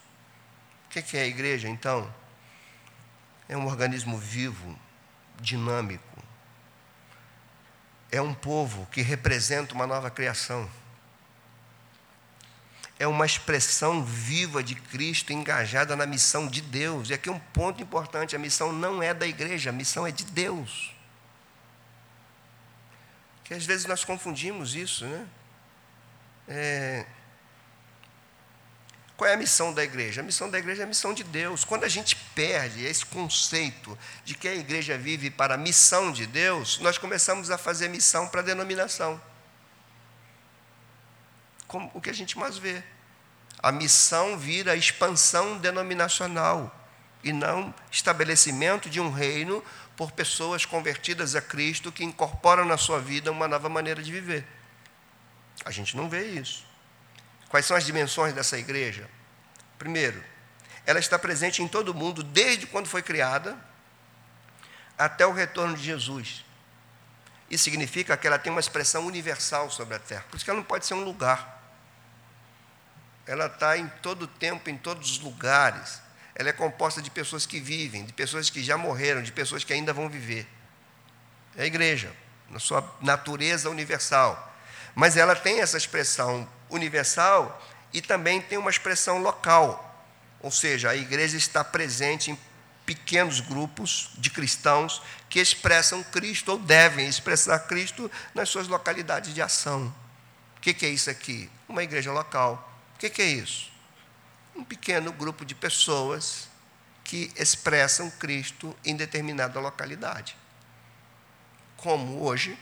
O que é a igreja, então? É um organismo vivo, dinâmico, é um povo que representa uma nova criação. É uma expressão viva de Cristo engajada na missão de Deus. E aqui um ponto importante: a missão não é da igreja, a missão é de Deus. Que às vezes nós confundimos isso, né? É, qual é a missão da igreja? A missão da igreja é a missão de Deus. Quando a gente perde esse conceito de que a igreja vive para a missão de Deus, nós começamos a fazer missão para a denominação. como o que a gente mais vê. A missão vira expansão denominacional e não estabelecimento de um reino por pessoas convertidas a Cristo que incorporam na sua vida uma nova maneira de viver. A gente não vê isso. Quais são as dimensões dessa igreja? Primeiro, ela está presente em todo o mundo desde quando foi criada até o retorno de Jesus. Isso significa que ela tem uma expressão universal sobre a terra. Por isso que ela não pode ser um lugar. Ela está em todo o tempo, em todos os lugares. Ela é composta de pessoas que vivem, de pessoas que já morreram, de pessoas que ainda vão viver. É a igreja, na sua natureza universal. Mas ela tem essa expressão universal e também tem uma expressão local. Ou seja, a igreja está presente em pequenos grupos de cristãos que expressam Cristo ou devem expressar Cristo nas suas localidades de ação. O que é isso aqui? Uma igreja local. O que é isso? Um pequeno grupo de pessoas que expressam Cristo em determinada localidade. Como hoje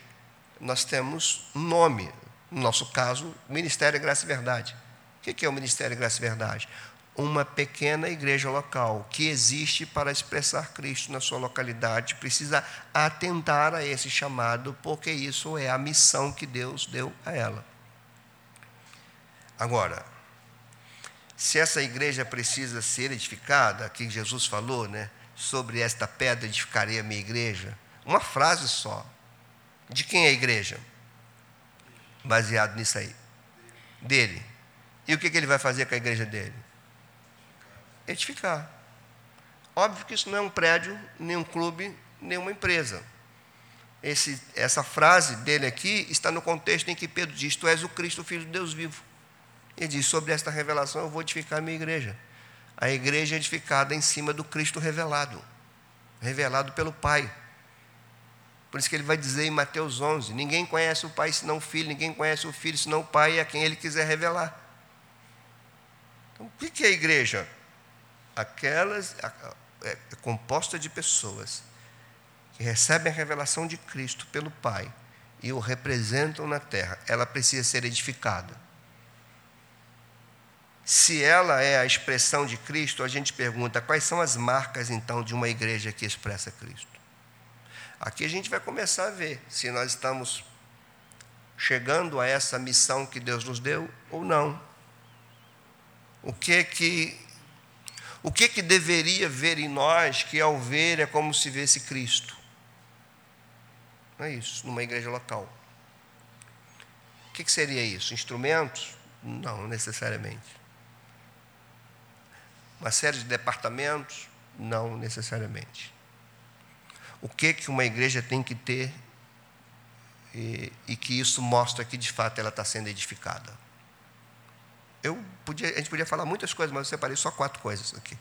nós temos nome, no nosso caso, Ministério Graça e Verdade. O que é o Ministério Graça e Verdade? uma pequena igreja local que existe para expressar Cristo na sua localidade precisa atentar a esse chamado, porque isso é a missão que Deus deu a ela. Agora, se essa igreja precisa ser edificada, que Jesus falou, né, sobre esta pedra edificarei a minha igreja, uma frase só. De quem é a igreja? Baseado nisso aí. Dele. E o que, que ele vai fazer com a igreja dele? edificar. Óbvio que isso não é um prédio, nem um clube, nem uma empresa. Esse, essa frase dele aqui está no contexto em que Pedro diz: Tu és o Cristo, filho de Deus vivo. Ele diz: Sobre esta revelação eu vou edificar a minha igreja. A igreja é edificada em cima do Cristo revelado, revelado pelo Pai. Por isso que ele vai dizer em Mateus 11: Ninguém conhece o Pai senão o Filho, ninguém conhece o Filho senão o Pai, e a quem ele quiser revelar. Então, o que é a igreja? aquelas é, é composta de pessoas que recebem a revelação de Cristo pelo Pai e o representam na terra, ela precisa ser edificada. Se ela é a expressão de Cristo, a gente pergunta quais são as marcas então de uma igreja que expressa Cristo. Aqui a gente vai começar a ver se nós estamos chegando a essa missão que Deus nos deu ou não. O que que o que, que deveria ver em nós que ao ver é como se vesse Cristo? Não é isso, numa igreja local. O que, que seria isso? Instrumentos? Não necessariamente. Uma série de departamentos? Não necessariamente. O que, que uma igreja tem que ter e, e que isso mostra que de fato ela está sendo edificada? Eu podia, a gente podia falar muitas coisas, mas eu separei só quatro coisas aqui.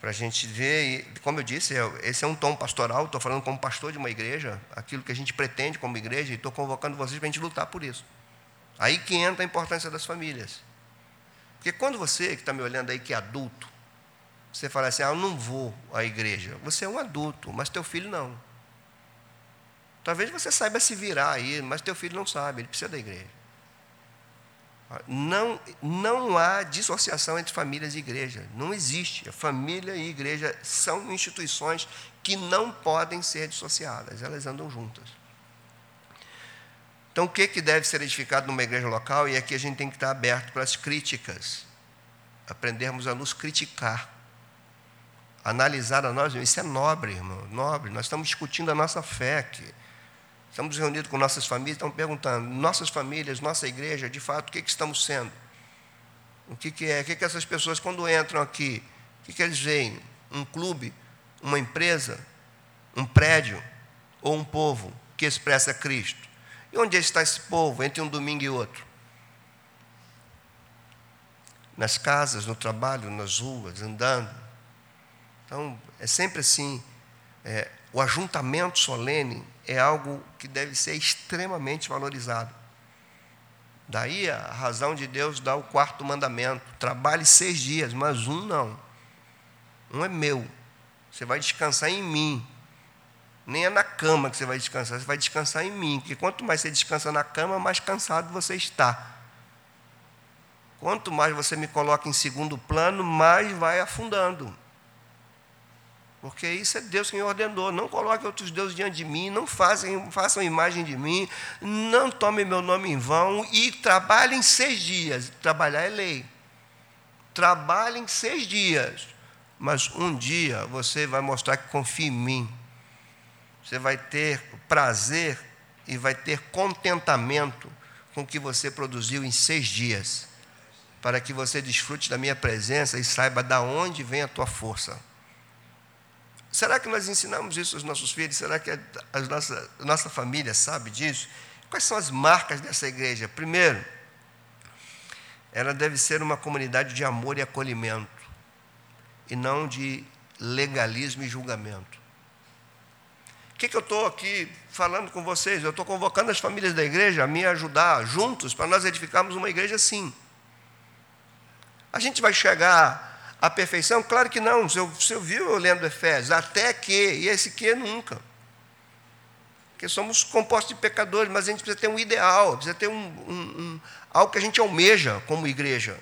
Para a gente ver, e, como eu disse, esse é um tom pastoral, estou falando como pastor de uma igreja, aquilo que a gente pretende como igreja, e estou convocando vocês para a gente lutar por isso. Aí que entra a importância das famílias. Porque quando você, que está me olhando aí, que é adulto, você fala assim, ah, eu não vou à igreja. Você é um adulto, mas teu filho não. Talvez você saiba se virar aí, mas teu filho não sabe, ele precisa da igreja. Não, não há dissociação entre famílias e igreja. Não existe. A família e a igreja são instituições que não podem ser dissociadas, elas andam juntas. Então, o que, que deve ser edificado numa igreja local? E aqui a gente tem que estar aberto para as críticas, aprendermos a nos criticar, analisar a nós. Isso é nobre, irmão, nobre. Nós estamos discutindo a nossa fé aqui. Estamos reunidos com nossas famílias, estamos perguntando, nossas famílias, nossa igreja, de fato, o que, que estamos sendo? O que, que é? O que, que essas pessoas, quando entram aqui, o que, que eles veem? Um clube, uma empresa, um prédio ou um povo que expressa Cristo? E onde está esse povo entre um domingo e outro? Nas casas, no trabalho, nas ruas, andando. Então, é sempre assim. É, o ajuntamento solene é algo que deve ser extremamente valorizado. Daí a razão de Deus dar o quarto mandamento: trabalhe seis dias, mas um não. Um é meu. Você vai descansar em mim. Nem é na cama que você vai descansar, você vai descansar em mim. Porque quanto mais você descansa na cama, mais cansado você está. Quanto mais você me coloca em segundo plano, mais vai afundando. Porque isso é Deus quem ordenou. Não coloque outros deuses diante de mim, não façam, façam imagem de mim, não tomem meu nome em vão e trabalhem seis dias. Trabalhar é lei. Trabalhem seis dias. Mas um dia você vai mostrar que confia em mim. Você vai ter prazer e vai ter contentamento com o que você produziu em seis dias. Para que você desfrute da minha presença e saiba da onde vem a tua força. Será que nós ensinamos isso aos nossos filhos? Será que a nossa, a nossa família sabe disso? Quais são as marcas dessa igreja? Primeiro, ela deve ser uma comunidade de amor e acolhimento, e não de legalismo e julgamento. O que, que eu estou aqui falando com vocês? Eu estou convocando as famílias da igreja a me ajudar juntos para nós edificarmos uma igreja assim. A gente vai chegar a perfeição? Claro que não. Você, você viu eu lendo Efésios? Até que, e esse que nunca. Porque somos compostos de pecadores, mas a gente precisa ter um ideal, precisa ter um, um, um algo que a gente almeja como igreja.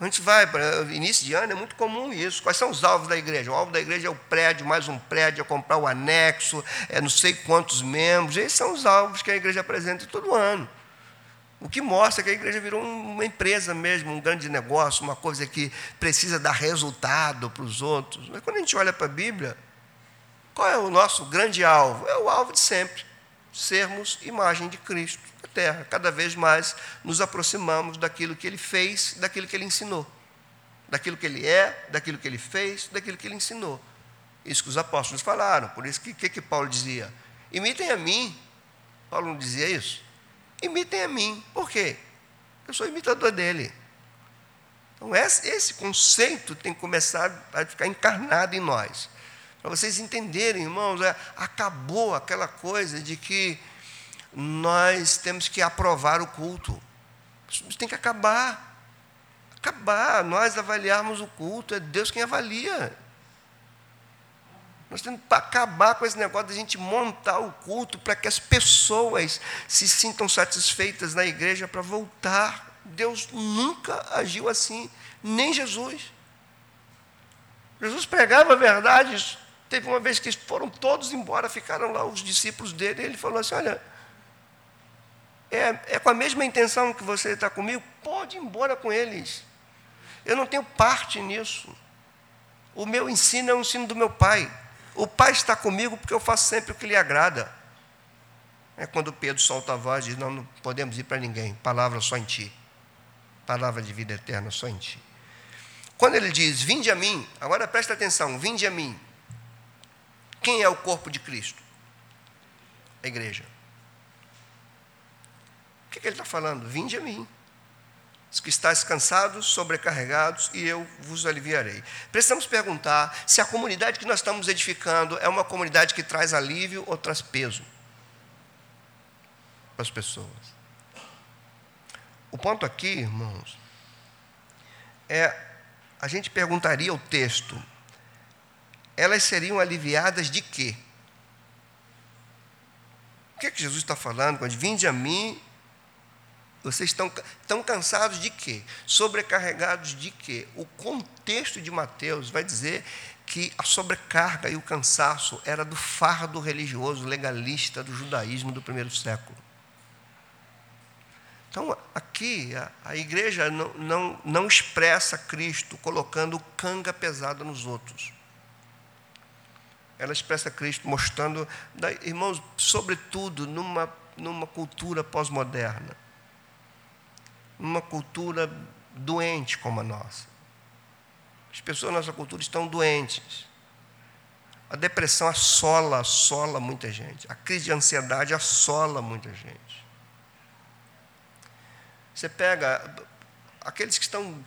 A gente vai para início de ano, é muito comum isso. Quais são os alvos da igreja? O alvo da igreja é o prédio, mais um prédio, é comprar o anexo, é não sei quantos membros. Esses são os alvos que a igreja apresenta todo ano. O que mostra que a igreja virou uma empresa mesmo, um grande negócio, uma coisa que precisa dar resultado para os outros. Mas quando a gente olha para a Bíblia, qual é o nosso grande alvo? É o alvo de sempre: sermos imagem de Cristo na terra. Cada vez mais nos aproximamos daquilo que ele fez, daquilo que ele ensinou. Daquilo que ele é, daquilo que ele fez, daquilo que ele ensinou. Isso que os apóstolos falaram. Por isso que, que, que Paulo dizia? Imitem a mim. Paulo não dizia isso? Imitem a mim. Por quê? Eu sou imitador dele. Então, esse conceito tem que começar a ficar encarnado em nós. Para vocês entenderem, irmãos, é, acabou aquela coisa de que nós temos que aprovar o culto. Isso tem que acabar. Acabar. Nós avaliarmos o culto, é Deus quem avalia. Nós temos que acabar com esse negócio de a gente montar o culto para que as pessoas se sintam satisfeitas na igreja para voltar. Deus nunca agiu assim, nem Jesus. Jesus pregava verdades. Teve uma vez que foram todos embora, ficaram lá os discípulos dele, e ele falou assim: Olha, é, é com a mesma intenção que você está comigo, pode ir embora com eles. Eu não tenho parte nisso. O meu ensino é o ensino do meu pai. O Pai está comigo porque eu faço sempre o que lhe agrada. É quando Pedro solta a voz e diz: Não, não podemos ir para ninguém, palavra só em ti. Palavra de vida eterna só em ti. Quando ele diz: Vinde a mim, agora presta atenção: Vinde a mim. Quem é o corpo de Cristo? A igreja. O que, que ele está falando? Vinde a mim que estáis cansados, sobrecarregados, e eu vos aliviarei. Precisamos perguntar se a comunidade que nós estamos edificando é uma comunidade que traz alívio ou traz peso para as pessoas. O ponto aqui, irmãos, é a gente perguntaria o texto: elas seriam aliviadas de quê? O que, é que Jesus está falando quando vinde a mim vocês estão tão cansados de quê? Sobrecarregados de quê? O contexto de Mateus vai dizer que a sobrecarga e o cansaço era do fardo religioso legalista do judaísmo do primeiro século. Então, aqui, a, a igreja não, não, não expressa Cristo colocando canga pesada nos outros. Ela expressa Cristo mostrando, irmãos, sobretudo numa, numa cultura pós-moderna numa cultura doente como a nossa. As pessoas da nossa cultura estão doentes. A depressão assola, assola muita gente. A crise de ansiedade assola muita gente. Você pega aqueles que estão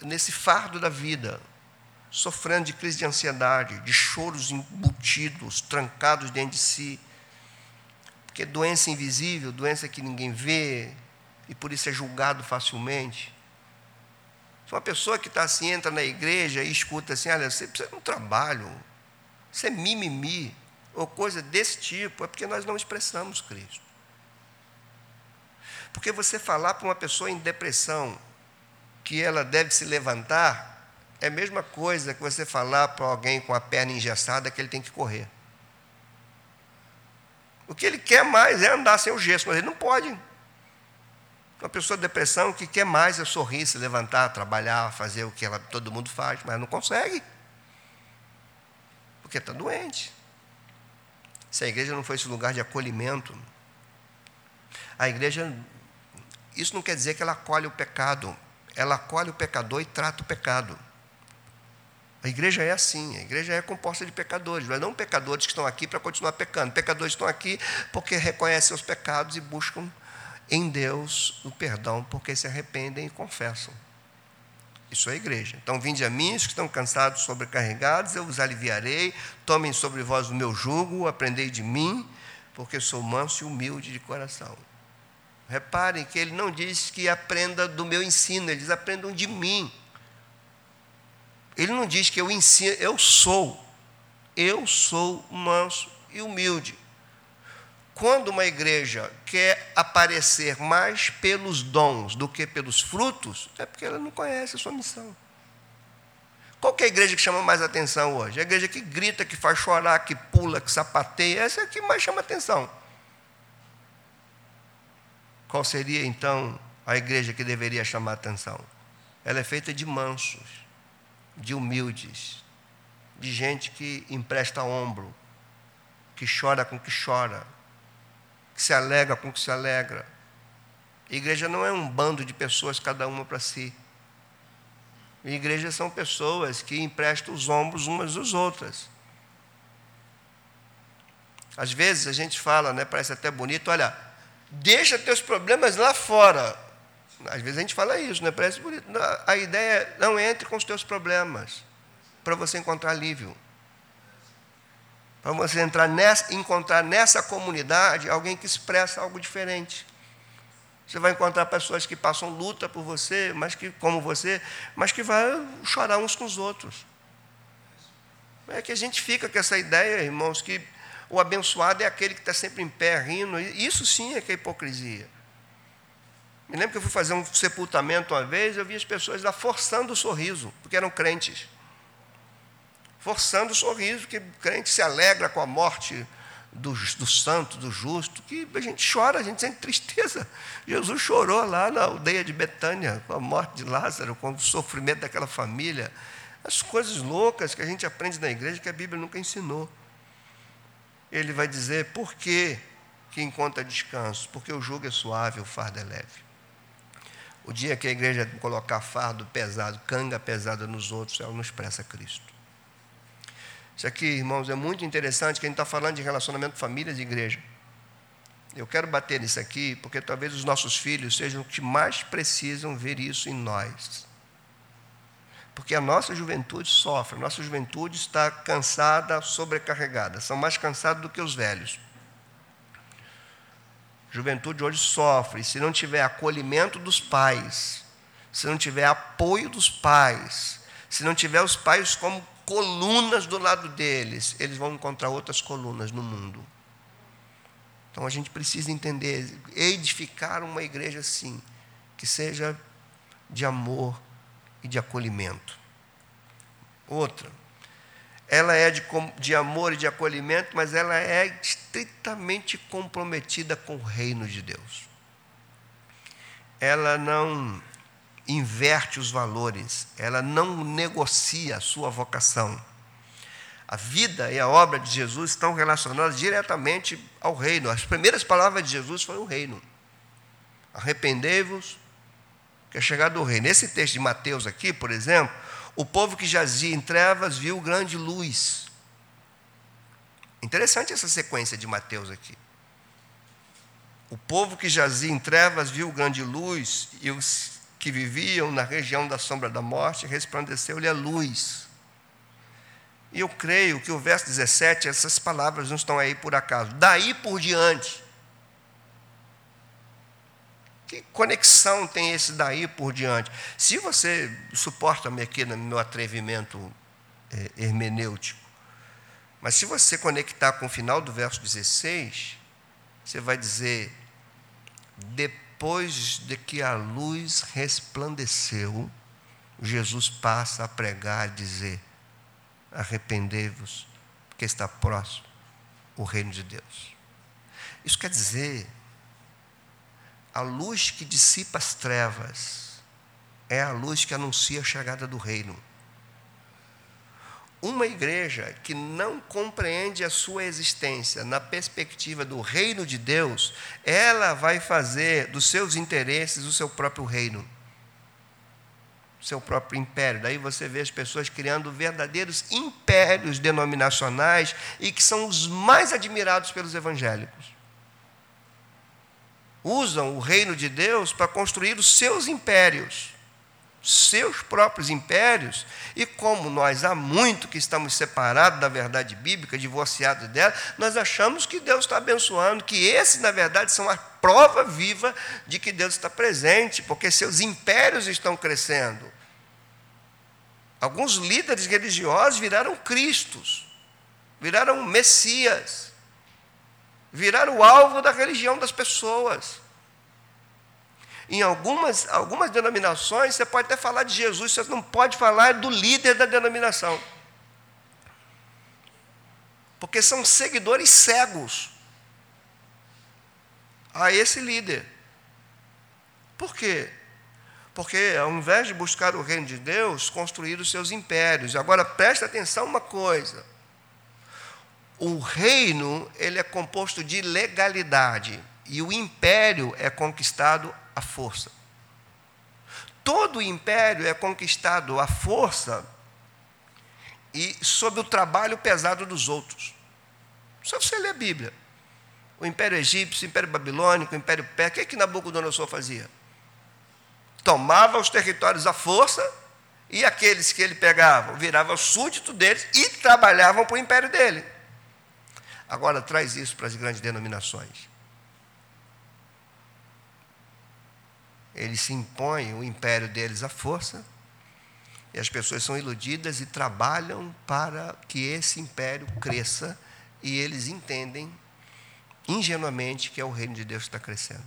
nesse fardo da vida, sofrendo de crise de ansiedade, de choros embutidos, trancados dentro de si, porque doença invisível, doença que ninguém vê, e por isso é julgado facilmente. Se uma pessoa que está assim, entra na igreja e escuta assim, olha, você precisa de um trabalho, você é mimimi, ou coisa desse tipo, é porque nós não expressamos Cristo. Porque você falar para uma pessoa em depressão que ela deve se levantar, é a mesma coisa que você falar para alguém com a perna engessada que ele tem que correr. O que ele quer mais é andar sem o gesso, mas ele não pode. Uma pessoa de depressão que quer mais é sorrir, se levantar, trabalhar, fazer o que ela, todo mundo faz, mas não consegue. Porque está doente. Se a igreja não for esse lugar de acolhimento, a igreja, isso não quer dizer que ela acolhe o pecado, ela acolhe o pecador e trata o pecado. A igreja é assim, a igreja é composta de pecadores, mas não pecadores que estão aqui para continuar pecando. Pecadores estão aqui porque reconhecem os pecados e buscam em Deus o perdão, porque se arrependem e confessam. Isso é igreja. Então, vinde a mim, os que estão cansados, sobrecarregados, eu os aliviarei. Tomem sobre vós o meu jugo, aprendei de mim, porque sou manso e humilde de coração. Reparem que ele não diz que aprenda do meu ensino, ele diz aprendam de mim. Ele não diz que eu ensino, eu sou. Eu sou manso e humilde. Quando uma igreja quer aparecer mais pelos dons do que pelos frutos, é porque ela não conhece a sua missão. Qual é a igreja que chama mais atenção hoje? A igreja que grita, que faz chorar, que pula, que sapateia, essa é a que mais chama atenção. Qual seria então a igreja que deveria chamar atenção? Ela é feita de mansos, de humildes, de gente que empresta ombro, que chora com que chora, se alegra com que se alegra. A igreja não é um bando de pessoas, cada uma para si. A igreja são pessoas que emprestam os ombros umas às outras. Às vezes a gente fala, né, parece até bonito, olha, deixa teus problemas lá fora. Às vezes a gente fala isso, né, parece bonito. A ideia é não entre com os teus problemas para você encontrar alívio. Para você entrar nessa, encontrar nessa comunidade alguém que expressa algo diferente. Você vai encontrar pessoas que passam luta por você, mas que, como você, mas que vai chorar uns com os outros. É que a gente fica com essa ideia, irmãos, que o abençoado é aquele que está sempre em pé, rindo. Isso sim é que é hipocrisia. Me lembro que eu fui fazer um sepultamento uma vez, eu vi as pessoas lá forçando o sorriso, porque eram crentes forçando o sorriso, que crente se alegra com a morte do, do santo, do justo, que a gente chora, a gente sente tristeza. Jesus chorou lá na aldeia de Betânia, com a morte de Lázaro, com o sofrimento daquela família. As coisas loucas que a gente aprende na igreja que a Bíblia nunca ensinou. Ele vai dizer por que, que encontra descanso? Porque o jugo é suave, o fardo é leve. O dia que a igreja colocar fardo pesado, canga pesada nos outros, ela não expressa Cristo. Isso aqui, irmãos, é muito interessante que a gente está falando de relacionamento famílias e igreja. Eu quero bater nisso aqui, porque talvez os nossos filhos sejam os que mais precisam ver isso em nós. Porque a nossa juventude sofre, a nossa juventude está cansada, sobrecarregada, são mais cansados do que os velhos. Juventude hoje sofre, se não tiver acolhimento dos pais, se não tiver apoio dos pais, se não tiver os pais como colunas do lado deles, eles vão encontrar outras colunas no mundo. Então a gente precisa entender, edificar uma igreja assim, que seja de amor e de acolhimento. Outra, ela é de, de amor e de acolhimento, mas ela é estritamente comprometida com o reino de Deus. Ela não inverte os valores, ela não negocia a sua vocação. A vida e a obra de Jesus estão relacionadas diretamente ao reino. As primeiras palavras de Jesus foram o reino. Arrependei-vos, que é chegado o reino. Nesse texto de Mateus aqui, por exemplo, o povo que jazia em trevas viu grande luz. Interessante essa sequência de Mateus aqui. O povo que jazia em trevas viu grande luz, e os que viviam na região da sombra da morte, resplandeceu-lhe a luz. E eu creio que o verso 17, essas palavras não estão aí por acaso. Daí por diante. Que conexão tem esse daí por diante? Se você suporta-me aqui no meu atrevimento é, hermenêutico, mas se você conectar com o final do verso 16, você vai dizer: depois depois de que a luz resplandeceu, Jesus passa a pregar e dizer: arrependei-vos, porque está próximo o reino de Deus. Isso quer dizer, a luz que dissipa as trevas é a luz que anuncia a chegada do reino. Uma igreja que não compreende a sua existência na perspectiva do reino de Deus, ela vai fazer dos seus interesses o seu próprio reino, seu próprio império. Daí você vê as pessoas criando verdadeiros impérios denominacionais e que são os mais admirados pelos evangélicos. Usam o reino de Deus para construir os seus impérios seus próprios impérios, e como nós há muito que estamos separados da verdade bíblica, divorciados dela, nós achamos que Deus está abençoando, que esses, na verdade, são a prova viva de que Deus está presente, porque seus impérios estão crescendo. Alguns líderes religiosos viraram Cristos, viraram Messias, viraram alvo da religião das pessoas. Em algumas, algumas denominações, você pode até falar de Jesus, você não pode falar do líder da denominação. Porque são seguidores cegos a esse líder. Por quê? Porque ao invés de buscar o reino de Deus, construir os seus impérios. Agora preste atenção uma coisa. O reino, ele é composto de legalidade e o império é conquistado à força. Todo império é conquistado à força e sob o trabalho pesado dos outros. Só você ler a Bíblia. O Império Egípcio, o Império Babilônico, o Império Pé, o que, é que Nabucodonosor fazia? Tomava os territórios à força e aqueles que ele pegava viravam súdito deles e trabalhavam para o império dele. Agora traz isso para as grandes denominações. Eles se impõem o império deles à força, e as pessoas são iludidas e trabalham para que esse império cresça, e eles entendem ingenuamente que é o reino de Deus que está crescendo.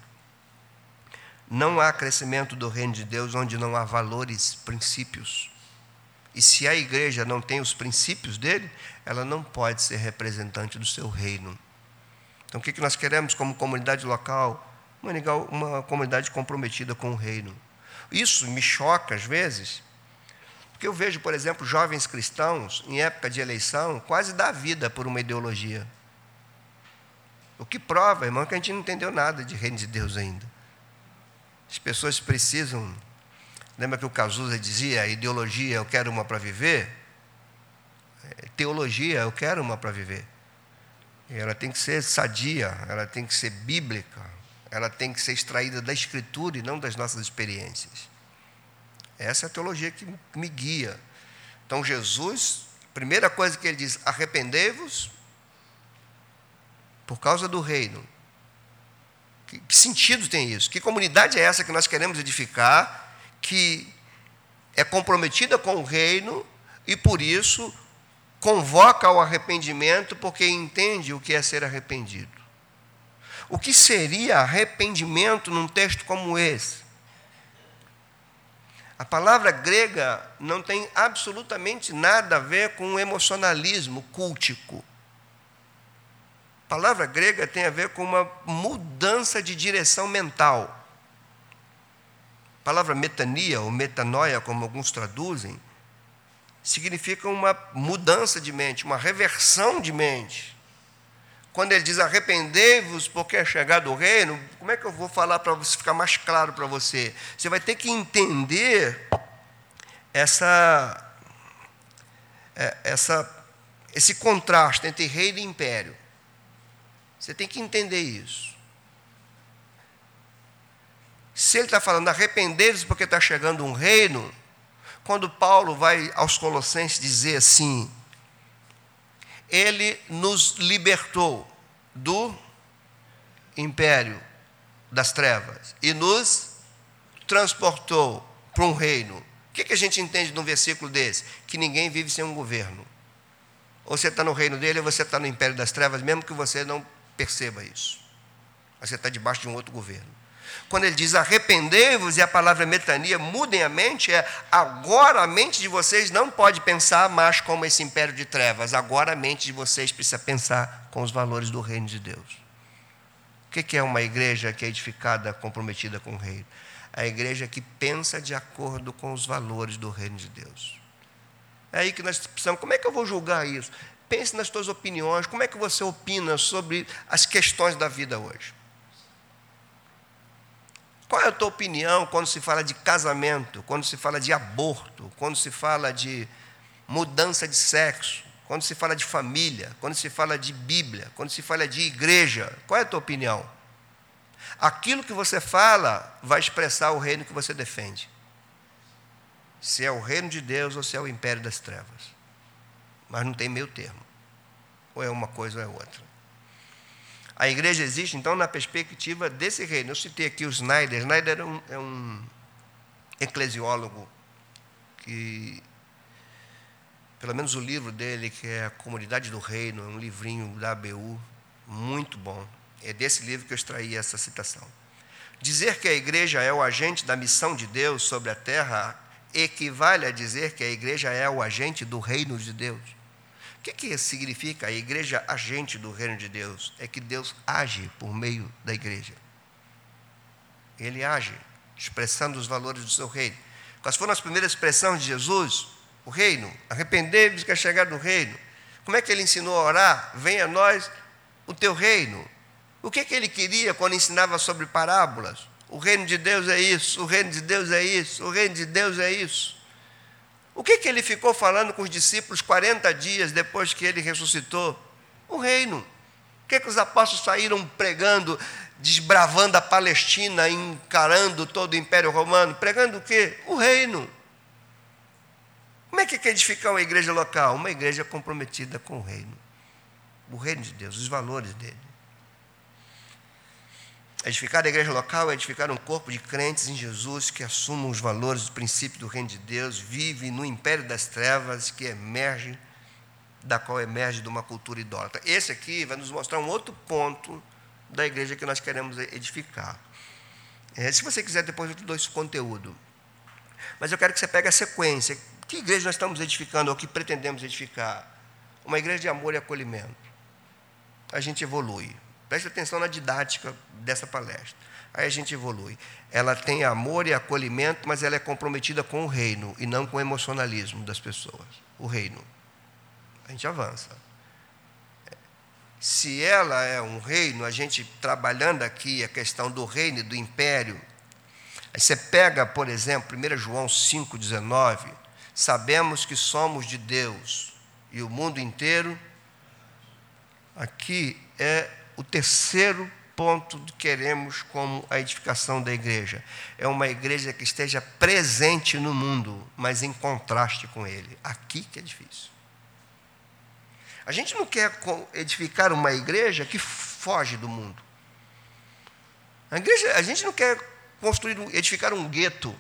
Não há crescimento do reino de Deus onde não há valores, princípios. E se a igreja não tem os princípios dele, ela não pode ser representante do seu reino. Então, o que nós queremos como comunidade local? Uma, comunidade comprometida com o reino. Isso me choca às vezes, porque eu vejo, por exemplo, jovens cristãos, em época de eleição, quase dar vida por uma ideologia. O que prova, irmão, que a gente não entendeu nada de reino de Deus ainda. As pessoas precisam. Lembra que o Cazuza dizia: ideologia, eu quero uma para viver? É, teologia, eu quero uma para viver. Ela tem que ser sadia, ela tem que ser bíblica, ela tem que ser extraída da Escritura e não das nossas experiências. Essa é a teologia que me guia. Então, Jesus, primeira coisa que ele diz: arrependei-vos por causa do reino. Que, que, sentido tem isso? Que comunidade é essa que nós queremos edificar, que é comprometida com o reino e por isso convoca ao arrependimento, porque entende o que é ser arrependido? O que seria arrependimento num texto como esse? A palavra grega não tem absolutamente nada a ver com o emocionalismo cultico. A palavra grega tem a ver com uma mudança de direção mental. A palavra metania ou metanoia, como alguns traduzem, significa uma mudança de mente, uma reversão de mente quando ele diz arrependei-vos porque é chegado o reino, como é que eu vou falar para ficar mais claro para você? Você vai ter que entender essa, é, essa, esse contraste entre reino e império. Você tem que entender isso. Se ele está falando arrependei-vos porque está chegando um reino, quando Paulo vai aos Colossenses dizer assim, ele nos libertou do império das trevas e nos transportou para um reino. O que, a gente entende de um versículo desse? Que ninguém vive sem um governo. Ou você está no reino dele, ou você está no império das trevas, mesmo que você não perceba isso. Você está debaixo de um outro governo. Quando ele diz arrependei-vos e a palavra metania, mudem a mente, é agora a mente de vocês não pode pensar mais como esse império de trevas, agora a mente de vocês precisa pensar com os valores do reino de Deus. O que é uma igreja que é edificada, comprometida com o reino? A igreja que pensa de acordo com os valores do reino de Deus. É aí que nós precisamos. Como é que eu vou julgar isso? Pense nas suas opiniões. Como é que você opina sobre as questões da vida hoje? Qual é a tua opinião quando se fala de casamento, quando se fala de aborto, quando se fala de mudança de sexo, quando se fala de família, quando se fala de Bíblia, quando se fala de igreja? Qual é a tua opinião? Aquilo que você fala vai expressar o reino que você defende. Se é o reino de Deus ou se é o império das trevas. Mas não tem meio termo. Ou é uma coisa ou é outra. A igreja existe, então, na perspectiva desse reino. Eu citei aqui o Snyder. Snyder é um, é um eclesiólogo que, pelo menos o livro dele, que é A Comunidade do Reino, é um livrinho da ABU, muito bom. É desse livro que eu extraí essa citação. Dizer que a igreja é o agente da missão de Deus sobre a terra equivale a dizer que a igreja é o agente do reino de Deus que, que significa a igreja agente do reino de Deus? É que Deus age por meio da igreja. Ele age, expressando os valores do seu reino. Quais foram as primeiras expressões de Jesus? O reino. Arrependei-vos que é chegado do reino. Como é que ele ensinou a orar? Venha a nós o teu reino. O que, que ele queria quando ensinava sobre parábolas? O reino de Deus é isso, o reino de Deus é isso, o reino de Deus é isso. O que, que ele ficou falando com os discípulos 40 dias depois que ele ressuscitou? O reino. O que, que os apóstolos saíram pregando, desbravando a Palestina, encarando todo o Império Romano? Pregando o quê? O reino. Como é que quer edificar uma igreja local? Uma igreja comprometida com o reino. O reino de Deus, os valores dele. Edificar a igreja local é edificar um corpo de crentes em Jesus que assumam os valores, os princípios do reino de Deus, vive no império das trevas que emerge, da qual emerge de uma cultura idólatra. Esse aqui vai nos mostrar um outro ponto da igreja que nós queremos edificar. É, se você quiser, depois eu te dou esse conteúdo. Mas eu quero que você pegue a sequência. Que igreja nós estamos edificando, ou que pretendemos edificar? Uma igreja de amor e acolhimento. A gente evolui. Preste atenção na didática dessa palestra. Aí a gente evolui. Ela tem amor e acolhimento, mas ela é comprometida com o reino e não com o emocionalismo das pessoas. O reino. A gente avança. Se ela é um reino, a gente trabalhando aqui a questão do reino e do império, aí você pega, por exemplo, 1 João 5,19, sabemos que somos de Deus e o mundo inteiro, aqui é o terceiro ponto que queremos como a edificação da igreja. É uma igreja que esteja presente no mundo, mas em contraste com ele. Aqui que é difícil. A gente não quer edificar uma igreja que foge do mundo. A, igreja, a gente não quer construir, edificar um gueto.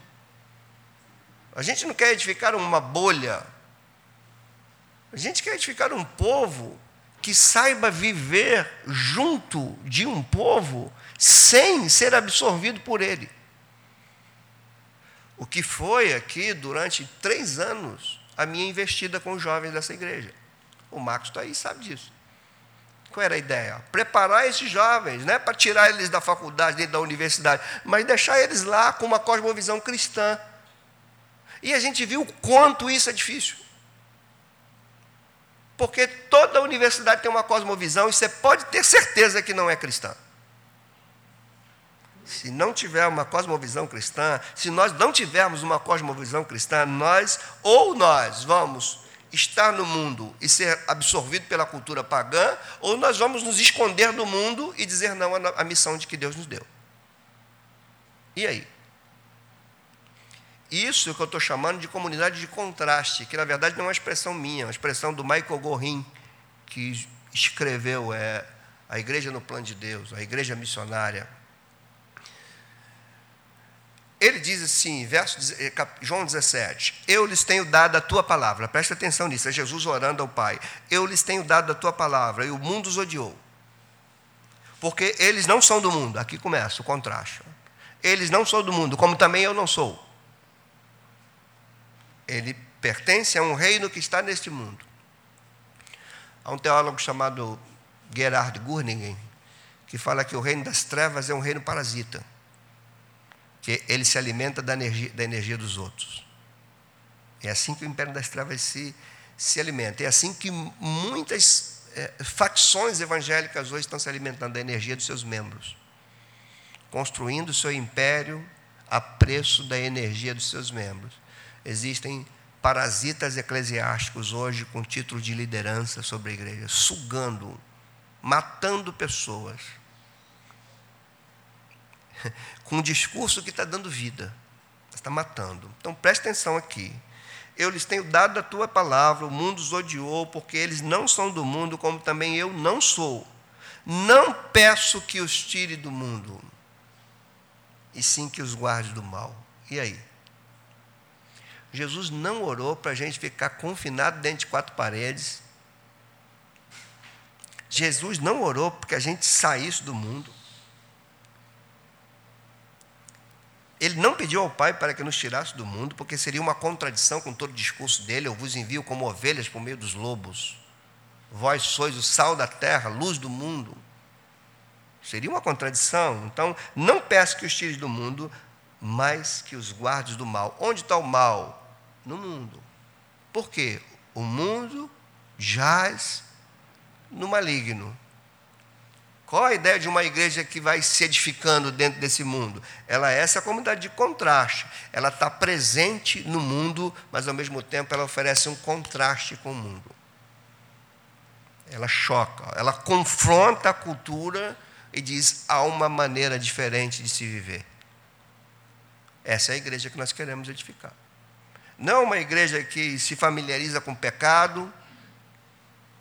A gente não quer edificar uma bolha. A gente quer edificar um povo que saiba viver junto de um povo sem ser absorvido por ele. O que foi aqui durante três anos a minha investida com os jovens dessa igreja. O Marcos está aí, sabe disso. Qual era a ideia? Preparar esses jovens, não é para tirar eles da faculdade, da universidade, mas deixar eles lá com uma cosmovisão cristã. E a gente viu o quanto isso é difícil. Porque toda universidade tem uma cosmovisão e você pode ter certeza que não é cristã. Se não tiver uma cosmovisão cristã, se nós não tivermos uma cosmovisão cristã, nós ou nós vamos estar no mundo e ser absorvido pela cultura pagã, ou nós vamos nos esconder do mundo e dizer não à missão de que Deus nos deu. E aí? Isso que eu estou chamando de comunidade de contraste, que na verdade não é uma expressão minha, é uma expressão do Michael Gorin, que escreveu é, A Igreja no Plano de Deus, a Igreja Missionária. Ele diz assim, verso, eh, João 17: Eu lhes tenho dado a tua palavra, presta atenção nisso, é Jesus orando ao Pai. Eu lhes tenho dado a tua palavra, e o mundo os odiou. Porque eles não são do mundo, aqui começa o contraste. eles não são do mundo, como também eu não sou. Ele pertence a um reino que está neste mundo. Há um teólogo chamado Gerhard Gurningen que fala que o reino das trevas é um reino parasita, que ele se alimenta da energia, da energia dos outros. É assim que o império das trevas se, se alimenta. É assim que muitas é, facções evangélicas hoje estão se alimentando da energia dos seus membros construindo o seu império a preço da energia dos seus membros. Existem parasitas eclesiásticos hoje com título de liderança sobre a igreja, sugando, matando pessoas, com um discurso que está dando vida, está matando. Então preste atenção aqui. Eu lhes tenho dado a tua palavra, o mundo os odiou, porque eles não são do mundo, como também eu não sou. Não peço que os tire do mundo, e sim que os guarde do mal. E aí? Jesus não orou para a gente ficar confinado dentro de quatro paredes. Jesus não orou porque a gente saísse do mundo. Ele não pediu ao Pai para que nos tirasse do mundo, porque seria uma contradição com todo o discurso dele: Eu vos envio como ovelhas por meio dos lobos. Vós sois o sal da terra, luz do mundo. Seria uma contradição. Então, não peço que os tires do mundo, mas que os guardes do mal. Onde está o mal? No mundo. Por quê? O mundo jaz no maligno. Qual a ideia de uma igreja que vai se edificando dentro desse mundo? Ela é essa comunidade de contraste. Ela está presente no mundo, mas ao mesmo tempo ela oferece um contraste com o mundo. Ela choca, ela confronta a cultura e diz: há uma maneira diferente de se viver. Essa é a igreja que nós queremos edificar. Não uma igreja que se familiariza com o pecado,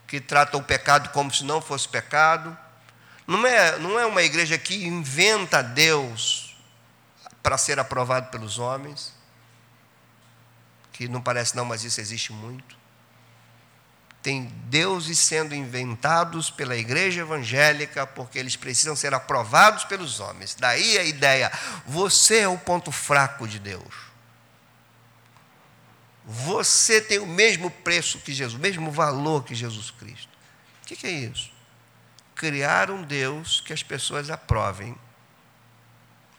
que trata o pecado como se não fosse pecado. Não é, não é uma igreja que inventa Deus para ser aprovado pelos homens, que não parece não, mas isso existe muito tem deuses sendo inventados pela igreja evangélica porque eles precisam ser aprovados pelos homens. Daí a ideia: você é o ponto fraco de Deus. Você tem o mesmo preço que Jesus, o mesmo valor que Jesus Cristo. O que é isso? Criar um Deus que as pessoas aprovem.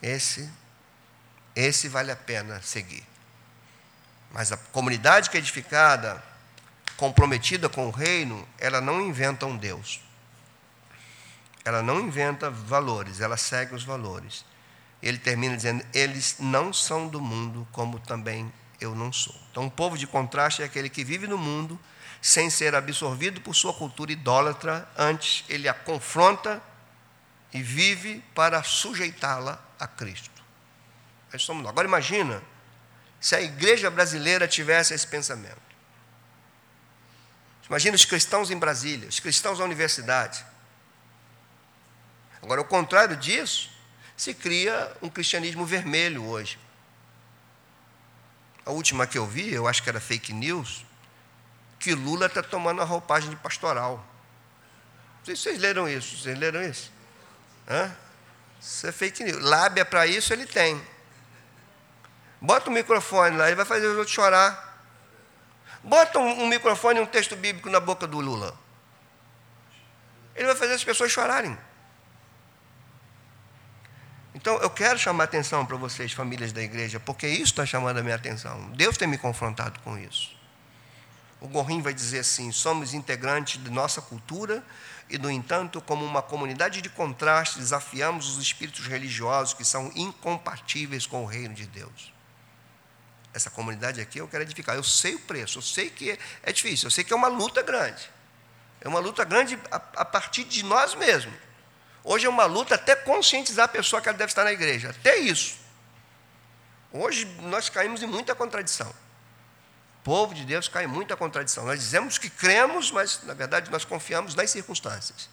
Esse, esse vale a pena seguir. Mas a comunidade que é edificada comprometida com o reino, ela não inventa um Deus. Ela não inventa valores, ela segue os valores. Ele termina dizendo: eles não são do mundo, como também eu não sou. Então, um povo de contraste é aquele que vive no mundo sem ser absorvido por sua cultura idólatra, antes ele a confronta e vive para sujeitá-la a Cristo. Agora imagina se a igreja brasileira tivesse esse pensamento. Imagina os cristãos em Brasília, os cristãos na universidade. Agora, ao contrário disso, se cria um cristianismo vermelho hoje. A última que eu vi, eu acho que era fake news, que Lula está tomando a roupagem de pastoral. Se vocês leram isso. Vocês leram isso? Hã? Isso é fake news. Lábia para isso ele tem. Bota o microfone lá, ele vai fazer os outros chorar. Bota um, um microfone e um texto bíblico na boca do Lula. Ele vai fazer as pessoas chorarem. Então, eu quero chamar a atenção para vocês, famílias da igreja, porque isso está chamando a minha atenção. Deus tem me confrontado com isso. O Gorrim vai dizer assim: somos integrantes de nossa cultura e, no entanto, como uma comunidade de contraste, desafiamos os espíritos religiosos que são incompatíveis com o reino de Deus essa comunidade aqui eu quero edificar. Eu sei o preço, eu sei que é difícil, eu sei que é uma luta grande. É uma luta grande a, a partir de nós mesmos. Hoje é uma luta até conscientizar a pessoa que ela deve estar na igreja, até isso. Hoje nós caímos em muita contradição. O povo de Deus cai em muita contradição. Nós dizemos que cremos, mas na verdade nós confiamos nas circunstâncias.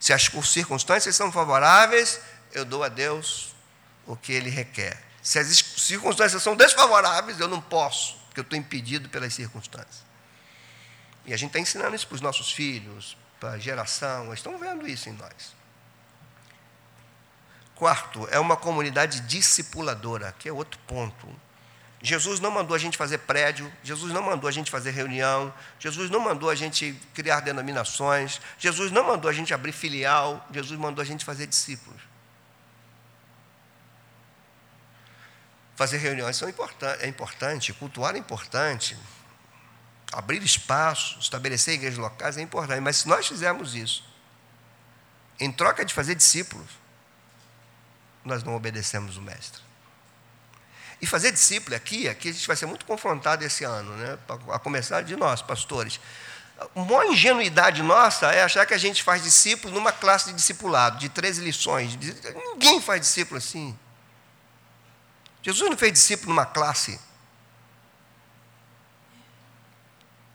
Se as circunstâncias são favoráveis, eu dou a Deus o que Ele requer. Se as circunstâncias são desfavoráveis, eu não posso, porque eu estou impedido pelas circunstâncias. E a gente está ensinando isso para os nossos filhos, para a geração, eles estão vendo isso em nós. Quarto, é uma comunidade discipuladora, que é outro ponto. Jesus não mandou a gente fazer prédio, Jesus não mandou a gente fazer reunião, Jesus não mandou a gente criar denominações, Jesus não mandou a gente abrir filial, Jesus mandou a gente fazer discípulos. Fazer reuniões são importante, é importante, cultuar é importante, abrir espaço, estabelecer igrejas locais é importante, mas se nós fizermos isso, em troca de fazer discípulos, nós não obedecemos o Mestre. E fazer discípulo aqui, aqui a gente vai ser muito confrontado esse ano, né? a começar de nós, pastores. A maior ingenuidade nossa é achar que a gente faz discípulo numa classe de discipulado, de 13 lições. Ninguém faz discípulo assim. Jesus não fez discípulo numa classe.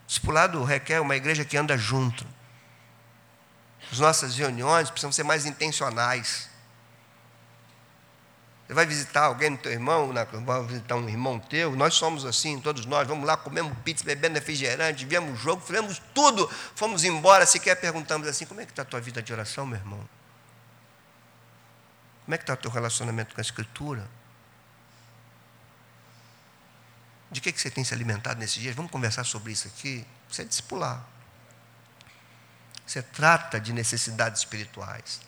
Discipulado requer uma igreja que anda junto. As nossas reuniões precisam ser mais intencionais. Você vai visitar alguém no teu irmão, vai visitar um irmão teu, nós somos assim, todos nós, vamos lá, comemos pizza, bebendo refrigerante, viemos jogo, fizemos tudo, fomos embora, sequer perguntamos assim, como é que está a tua vida de oração, meu irmão? Como é que está o teu relacionamento com a Escritura? De que, que você tem se alimentado nesses dias? Vamos conversar sobre isso aqui? Você é discipular. Você trata de necessidades espirituais.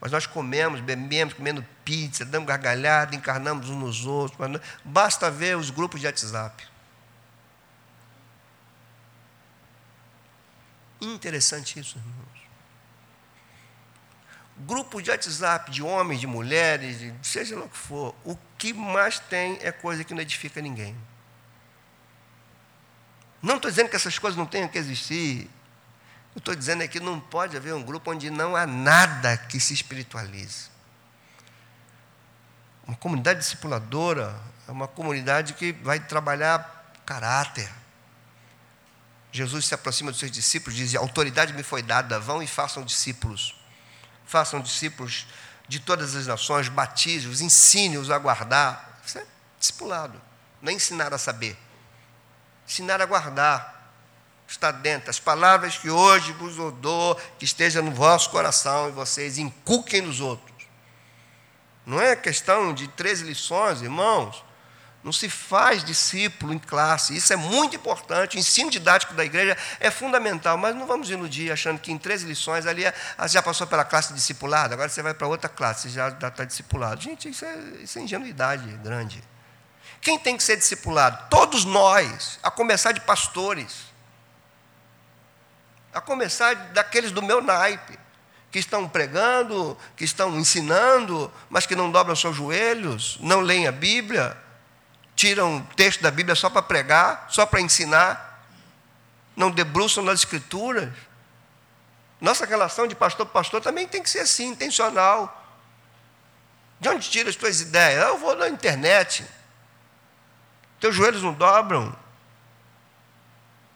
Mas nós comemos, bebemos, comendo pizza, damos gargalhada, encarnamos uns nos outros. Basta ver os grupos de WhatsApp. Interessante isso, irmãos. Grupo de WhatsApp de homens, de mulheres, de, seja lá o que for, o que mais tem é coisa que não edifica ninguém. Não estou dizendo que essas coisas não tenham que existir. Eu estou dizendo é que não pode haver um grupo onde não há nada que se espiritualize. Uma comunidade discipuladora é uma comunidade que vai trabalhar caráter. Jesus se aproxima dos seus discípulos, diz: A autoridade me foi dada, vão e façam discípulos. Façam discípulos de todas as nações, batize-os, ensine-os a guardar. Isso é discipulado, não é ensinar a saber, ensinar a guardar está dentro. As palavras que hoje vos dou, que esteja no vosso coração e vocês inculquem nos outros. Não é questão de três lições, irmãos. Não se faz discípulo em classe. Isso é muito importante. O ensino didático da igreja é fundamental, mas não vamos iludir achando que em três lições ali ah, já passou pela classe discipulada, agora você vai para outra classe, você já está discipulado. Gente, isso é, isso é ingenuidade grande. Quem tem que ser discipulado? Todos nós, a começar de pastores a começar daqueles do meu naipe, que estão pregando, que estão ensinando, mas que não dobram seus joelhos, não leem a Bíblia, tiram texto da Bíblia só para pregar, só para ensinar, não debruçam nas Escrituras. Nossa relação de pastor para pastor também tem que ser assim, intencional. De onde tira as tuas ideias? Eu vou na internet. Teus joelhos não dobram.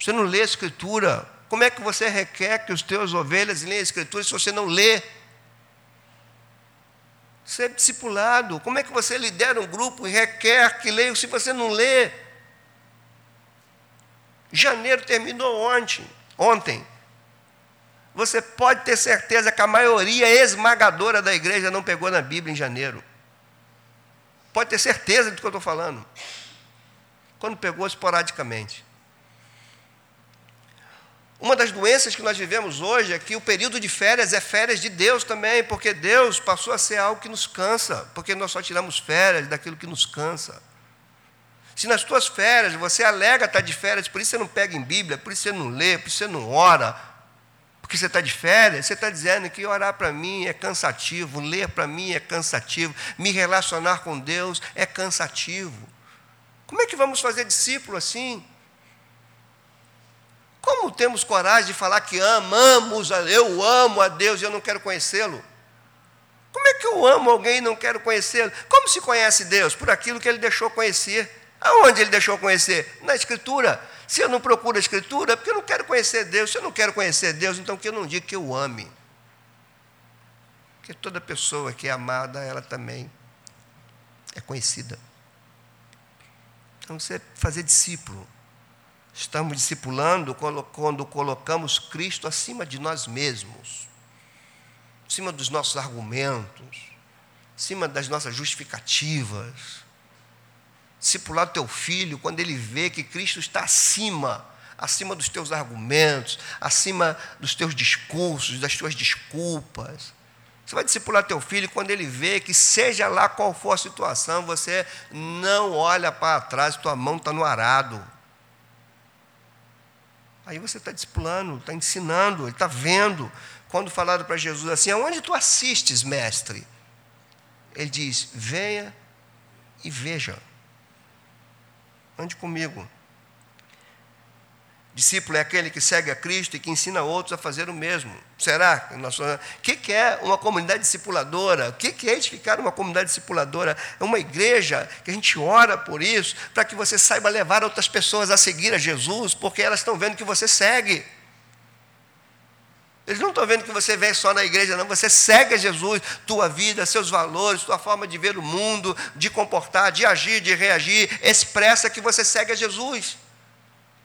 Você não lê a Escritura. Como é que você requer que os teus ovelhas leiam a Escritura se você não lê? Você discipulado. Como é que você lidera um grupo e requer que leiam se você não lê? Janeiro terminou ontem. Ontem. Você pode ter certeza que a maioria esmagadora da igreja não pegou na Bíblia em janeiro. Pode ter certeza do que eu estou falando. Quando pegou esporadicamente. Uma das doenças que nós vivemos hoje é que o período de férias é férias de Deus também, porque Deus passou a ser algo que nos cansa, porque nós só tiramos férias daquilo que nos cansa. Se nas tuas férias você alega estar de férias, por isso você não pega em Bíblia, por isso você não lê, por isso você não ora, porque você está de férias, você está dizendo que orar para mim é cansativo, ler para mim é cansativo, me relacionar com Deus é cansativo. Como é que vamos fazer discípulo assim? Como temos coragem de falar que amamos, eu amo a Deus e eu não quero conhecê-lo? Como é que eu amo alguém e não quero conhecê-lo? Como se conhece Deus? Por aquilo que ele deixou conhecer. Aonde ele deixou conhecer? Na Escritura. Se eu não procuro a Escritura, é porque eu não quero conhecer Deus. Se eu não quero conhecer Deus, então que eu não diga que eu ame. Porque toda pessoa que é amada, ela também é conhecida. Então, você fazer discípulo. Estamos discipulando quando colocamos Cristo acima de nós mesmos, acima dos nossos argumentos, acima das nossas justificativas. Discipular teu filho quando ele vê que Cristo está acima, acima dos teus argumentos, acima dos teus discursos, das tuas desculpas. Você vai discipular teu filho quando ele vê que, seja lá qual for a situação, você não olha para trás, tua mão está no arado. Aí você está discipulando, está ensinando, ele está vendo. Quando falaram para Jesus assim, aonde tu assistes, mestre? Ele diz: venha e veja. Ande comigo. Discípulo é aquele que segue a Cristo e que ensina outros a fazer o mesmo. Será? O que é uma comunidade discipuladora? O que é edificar uma comunidade discipuladora? É uma igreja que a gente ora por isso, para que você saiba levar outras pessoas a seguir a Jesus, porque elas estão vendo que você segue. Eles não estão vendo que você vem só na igreja, não. Você segue a Jesus, tua vida, seus valores, tua forma de ver o mundo, de comportar, de agir, de reagir, expressa que você segue a Jesus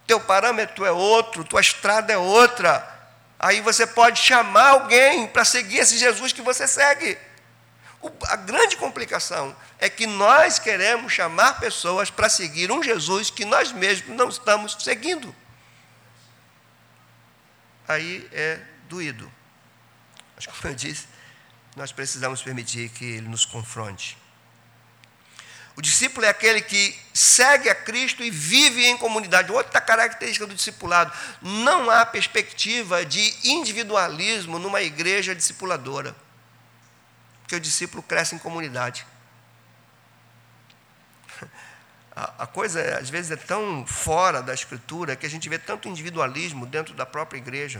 teu parâmetro é outro, tua estrada é outra. Aí você pode chamar alguém para seguir esse Jesus que você segue. O, a grande complicação é que nós queremos chamar pessoas para seguir um Jesus que nós mesmos não estamos seguindo. Aí é doído. Mas, como eu disse, nós precisamos permitir que ele nos confronte. O discípulo é aquele que segue a Cristo e vive em comunidade. Outra característica do discipulado: não há perspectiva de individualismo numa igreja discipuladora. Porque o discípulo cresce em comunidade. A, coisa, às vezes, é tão fora da Escritura que a gente vê tanto individualismo dentro da própria igreja.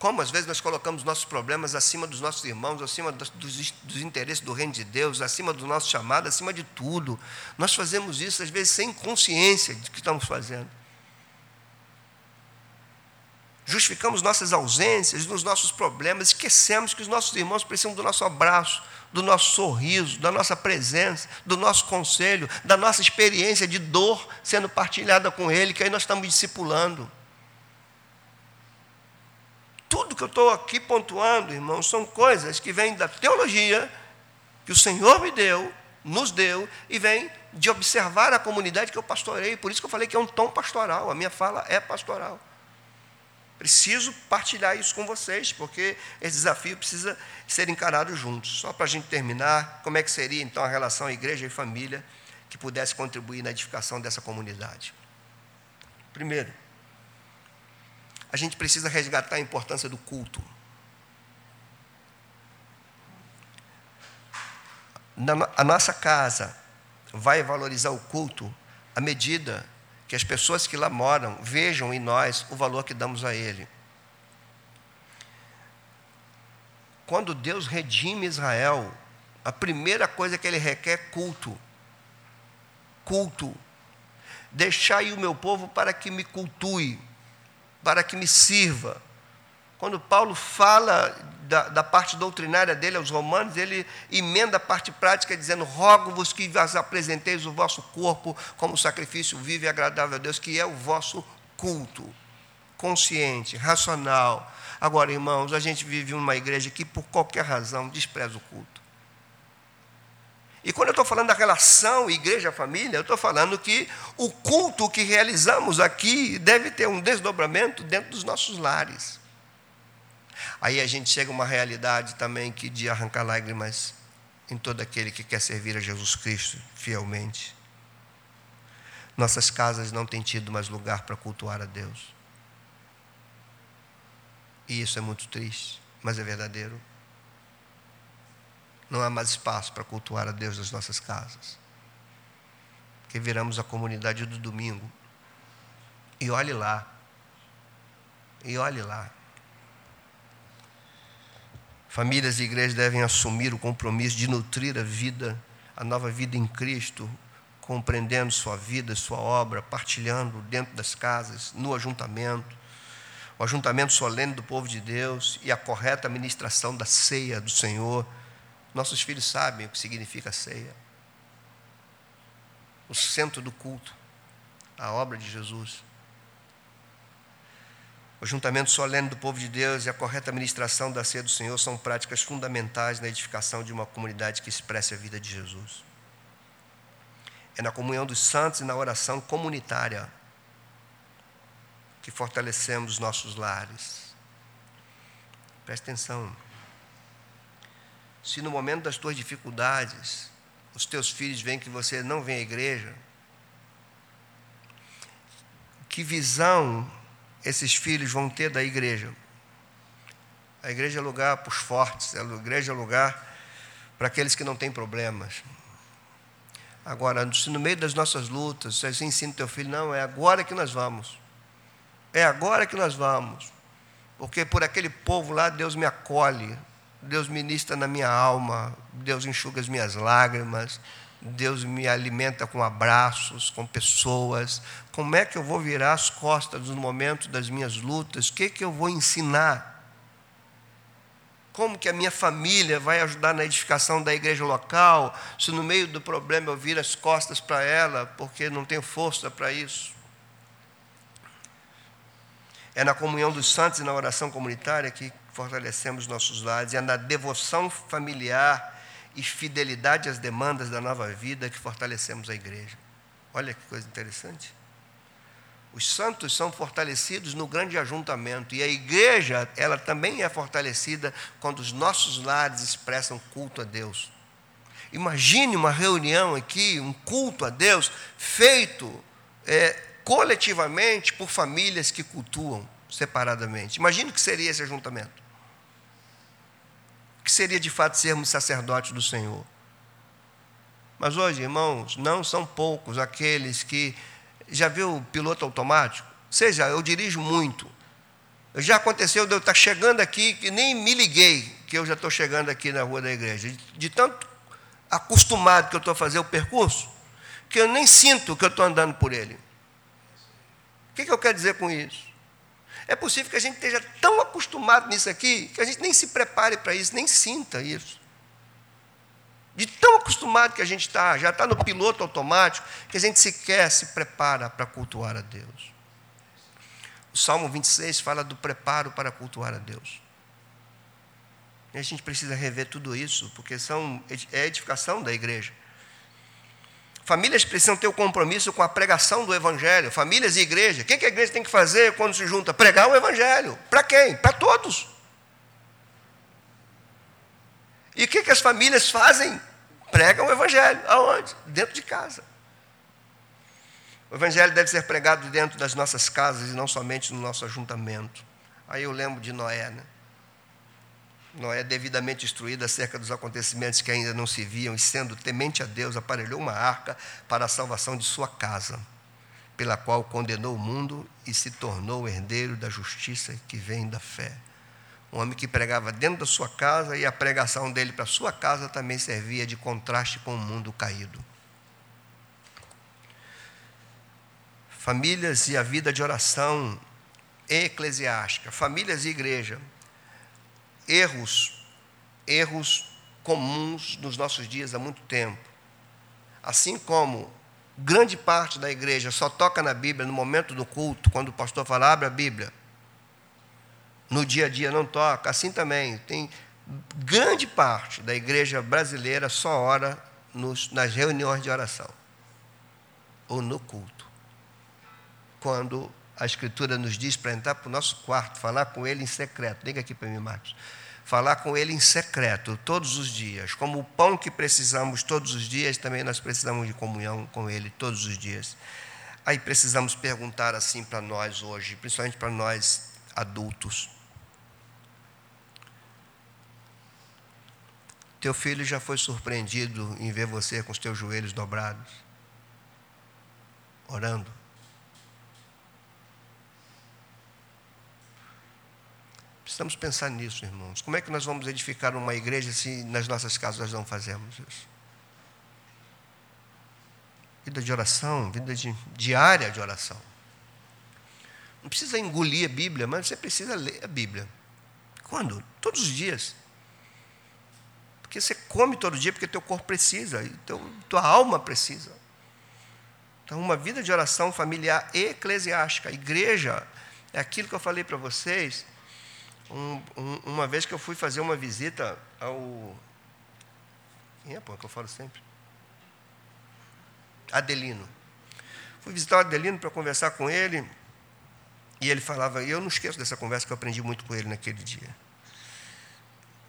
Como às vezes nós colocamos nossos problemas acima dos nossos irmãos, acima dos, dos, interesses do reino de Deus, acima do nosso chamado, acima de tudo. Nós fazemos isso às vezes sem consciência de que estamos fazendo. Justificamos nossas ausências, nos nossos problemas, esquecemos que os nossos irmãos precisam do nosso abraço, do nosso sorriso, da nossa presença, do nosso conselho, da nossa experiência de dor sendo partilhada com ele, que aí nós estamos discipulando. Tudo que eu estou aqui pontuando, irmãos, são coisas que vêm da teologia que o Senhor me deu, nos deu, e vem de observar a comunidade que eu pastorei. Por isso que eu falei que é um tom pastoral, a minha fala é pastoral. Preciso partilhar isso com vocês, porque esse desafio precisa ser encarado juntos. Só para a gente terminar, como é que seria então a relação igreja e família que pudesse contribuir na edificação dessa comunidade? Primeiro, a gente precisa resgatar a importância do culto. a nossa casa vai valorizar o culto à medida que as pessoas que lá moram vejam em nós o valor que damos a Ele. Quando Deus redime Israel, a primeira coisa que Ele requer é culto. Culto. Deixai o meu povo para que me cultue para que me sirva. Quando Paulo fala da, da, parte doutrinária dele aos romanos, ele emenda a parte prática dizendo: Rogo-vos que vos apresenteis o vosso corpo como sacrifício vivo e agradável a Deus, que é o vosso culto, consciente, racional. Agora, irmãos, a gente vive numa igreja que, por qualquer razão, despreza o culto. E quando eu estou falando da relação igreja-família, eu estou falando que o culto que realizamos aqui deve ter um desdobramento dentro dos nossos lares. Aí a gente chega a uma realidade também que de arrancar lágrimas em todo aquele que quer servir a Jesus Cristo fielmente. Nossas casas não têm tido mais lugar para cultuar a Deus. E isso é muito triste, mas é verdadeiro não há mais espaço para cultuar a Deus nas nossas casas. Que viramos a comunidade do domingo. E olhe lá. E olhe lá. Famílias e igrejas devem assumir o compromisso de nutrir a vida, a nova vida em Cristo, compreendendo sua vida, sua obra, partilhando dentro das casas, no ajuntamento, o ajuntamento solene do povo de Deus e a correta administração da ceia do Senhor nossos filhos sabem o que significa ceia. O centro do culto, a obra de Jesus. O juntamento solene do povo de Deus e a correta administração da ceia do Senhor são práticas fundamentais na edificação de uma comunidade que expresse a vida de Jesus. É na comunhão dos santos e na oração comunitária que fortalecemos os nossos lares. Preste atenção. Se no momento das tuas dificuldades, os teus filhos veem que você não vem à igreja, que visão esses filhos vão ter da igreja? A igreja é lugar para os fortes, a igreja é lugar para aqueles que não têm problemas. Agora, se no meio das nossas lutas, você ensina teu filho, não, é agora que nós vamos. É agora que nós vamos. Porque por aquele povo lá, Deus me acolhe, Deus ministra na minha alma, Deus enxuga as minhas lágrimas, Deus me alimenta com abraços, com pessoas. Como é que eu vou virar as costas no momento das minhas lutas? O que, que eu vou ensinar? Como que a minha família vai ajudar na edificação da igreja local, se no meio do problema eu viro as costas para ela, porque não tenho força para isso? É na comunhão dos santos e na oração comunitária que fortalecemos nossos lares, é na devoção familiar e fidelidade às demandas da nova vida que fortalecemos a igreja. Olha que coisa interessante. Os santos são fortalecidos no grande ajuntamento e a igreja, ela também é fortalecida quando os nossos lares expressam culto a Deus. Imagine uma reunião aqui, um culto a Deus feito é, coletivamente por famílias que cultuam separadamente. Imagine o que seria esse ajuntamento. Que seria de fato sermos sacerdotes do Senhor. Mas hoje, irmãos, não são poucos aqueles que já viu o piloto automático? Seja, eu dirijo muito. Já aconteceu de eu estar chegando aqui que nem me liguei que eu já estou chegando aqui na rua da igreja. De, de tanto acostumado que eu estou a fazer o percurso, que eu nem sinto que eu estou andando por ele. O que, que eu quero dizer com isso? É possível que a gente esteja tão acostumado nisso aqui que a gente nem se prepare para isso, nem sinta isso. De tão acostumado que a gente está, já está no piloto automático, que a gente sequer se prepara para cultuar a Deus. O Salmo 26 fala do preparo para cultuar a Deus. E a gente precisa rever tudo isso, porque são, é edificação da igreja. Famílias precisam ter o um compromisso com a pregação do Evangelho. Famílias e igreja. O que a igreja tem que fazer quando se junta? Pregar o Evangelho. Para quem? Para todos. E o que, as famílias fazem? Pregam o Evangelho. Aonde? Dentro de casa. O Evangelho deve ser pregado dentro das nossas casas e não somente no nosso ajuntamento. Aí eu lembro de Noé, né? Noé, devidamente instruído acerca dos acontecimentos que ainda não se viam, e sendo temente a Deus, aparelhou uma arca para a salvação de sua casa, pela qual condenou o mundo e se tornou herdeiro da justiça que vem da fé um homem que pregava dentro da sua casa e a pregação dele para sua casa também servia de contraste com o mundo caído. Famílias e a vida de oração eclesiástica, famílias e igreja. Erros, erros comuns nos nossos dias há muito tempo. Assim como grande parte da igreja só toca na Bíblia no momento do culto, quando o pastor fala, abre a Bíblia no dia a dia não toca, assim também. Tem grande parte da igreja brasileira só ora nos, nas reuniões de oração ou no culto. Quando a Escritura nos diz para entrar para o nosso quarto, falar com Ele em secreto. Liga aqui para mim, Marcos. Falar com Ele em secreto todos os dias. Como o pão que precisamos todos os dias, também nós precisamos de comunhão com Ele todos os dias. Aí precisamos perguntar assim para nós hoje, principalmente para nós adultos. Teu filho já foi surpreendido em ver você com os teus joelhos dobrados, orando. Precisamos pensar nisso, irmãos. Como é que nós vamos edificar uma igreja se nas nossas casas nós não fazemos isso? Vida de oração, vida de, diária de oração. Não precisa engolir a Bíblia, mas você precisa ler a Bíblia. Quando? Todos os dias. Porque você come todo dia porque teu corpo precisa, teu, tua alma precisa. Então, uma vida de oração familiar eclesiástica. Igreja É aquilo que eu falei para vocês, um, um, uma vez que eu fui fazer uma visita ao. Quem é, pô, que eu falo sempre? Adelino. Fui visitar o Adelino para conversar com ele, e ele falava, e eu não esqueço dessa conversa que eu aprendi muito com ele naquele dia.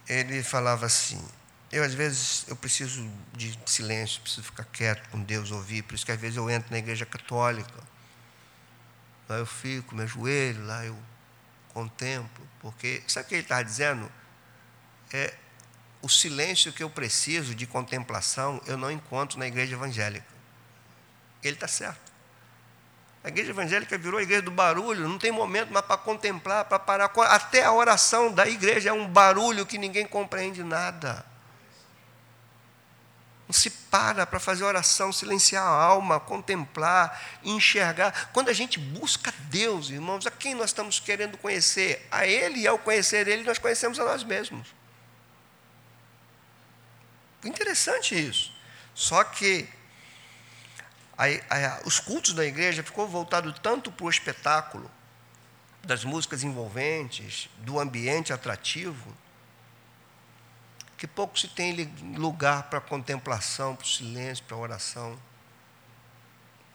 Ele falava assim: eu às vezes eu preciso de silêncio, preciso ficar quieto com Deus, ouvir, por isso que às vezes eu entro na igreja católica. Lá eu fico, me ajoelho, lá eu contemplo, porque sabe o que ele está dizendo? É o silêncio que eu preciso de contemplação, eu não encontro na igreja evangélica. Ele está certo. A igreja evangélica virou a igreja do barulho, não tem momento mais para contemplar, para parar. Até a oração da igreja é um barulho que ninguém compreende nada. Não se para para fazer oração, silenciar a alma, contemplar, enxergar. Quando a gente busca Deus, irmãos, a quem nós estamos querendo conhecer? A Ele, e ao conhecer Ele, nós conhecemos a nós mesmos. Interessante isso. Só que a, a, os cultos da igreja ficou voltado tanto para o espetáculo, das músicas envolventes, do ambiente atrativo, que pouco se tem lugar para contemplação, para o silêncio, para a oração.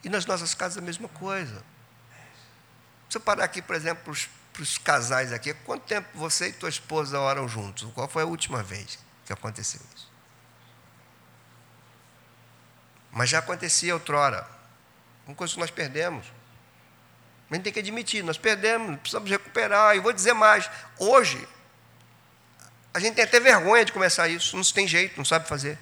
E nas nossas casas a mesma coisa. Se eu parar aqui, por exemplo, para os, para os casais aqui, quanto tempo você e tua esposa oram juntos? Qual foi a última vez que aconteceu isso? Mas já acontecia outrora. Uma coisa que nós perdemos. A gente tem que admitir, nós perdemos, precisamos recuperar. E vou dizer mais: hoje, a gente tem até vergonha de começar isso, não tem jeito, não sabe fazer.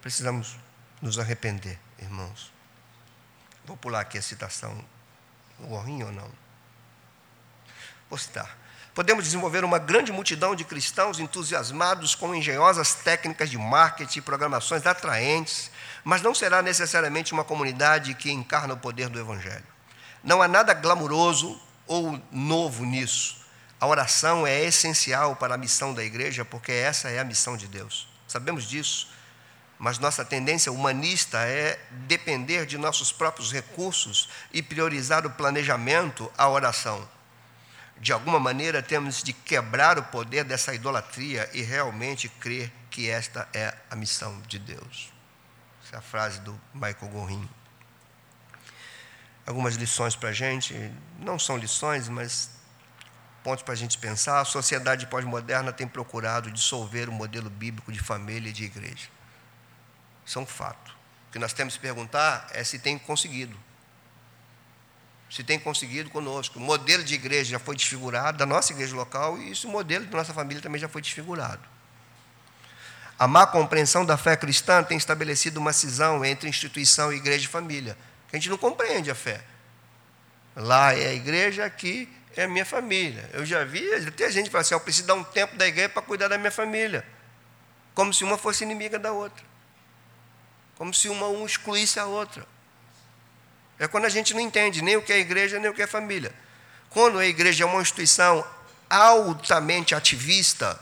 Precisamos nos arrepender, irmãos. Vou pular aqui a citação, o gorrinho ou não? Vou citar. Podemos desenvolver uma grande multidão de cristãos entusiasmados com engenhosas técnicas de marketing e programações atraentes, mas não será necessariamente uma comunidade que encarna o poder do Evangelho. Não há nada glamuroso ou novo nisso. A oração é essencial para a missão da igreja, porque essa é a missão de Deus. Sabemos disso, mas nossa tendência humanista é depender de nossos próprios recursos e priorizar o planejamento à oração. De alguma maneira, temos de quebrar o poder dessa idolatria e realmente crer que esta é a missão de Deus. Essa é a frase do Michael Gorin. Algumas lições para a gente, não são lições, mas pontos para a gente pensar. A sociedade pós-moderna tem procurado dissolver o modelo bíblico de família e de igreja. Isso é um fato. O que nós temos que perguntar é se tem conseguido. Se tem conseguido conosco. O modelo de igreja já foi desfigurado, da nossa igreja local, e isso, o modelo da nossa família também já foi desfigurado. A má compreensão da fé cristã tem estabelecido uma cisão entre instituição, igreja e família. A gente não compreende a fé. Lá é a igreja, aqui é a minha família. Eu já vi, até gente fala assim, eu preciso dar um tempo da igreja para cuidar da minha família. Como se uma fosse inimiga da outra. Como se uma um excluísse a outra. É quando a gente não entende nem o que é igreja, nem o que é família. Quando a igreja é uma instituição altamente ativista,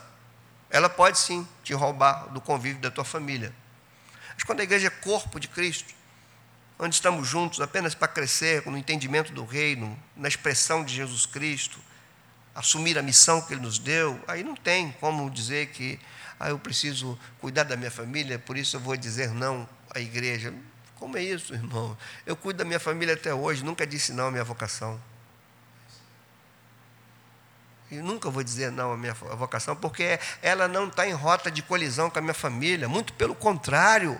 ela pode sim te roubar do convívio da tua família. Mas quando a igreja é corpo de Cristo, onde estamos juntos apenas para crescer no entendimento do reino, na expressão de Jesus Cristo, assumir a missão que Ele nos deu, aí não tem como dizer que ah, eu preciso cuidar da minha família, por isso eu vou dizer não à igreja. Como é isso, irmão? Eu cuido da minha família até hoje, nunca disse não à minha vocação. E nunca vou dizer não à minha vocação, porque ela não está em rota de colisão com a minha família, muito pelo contrário.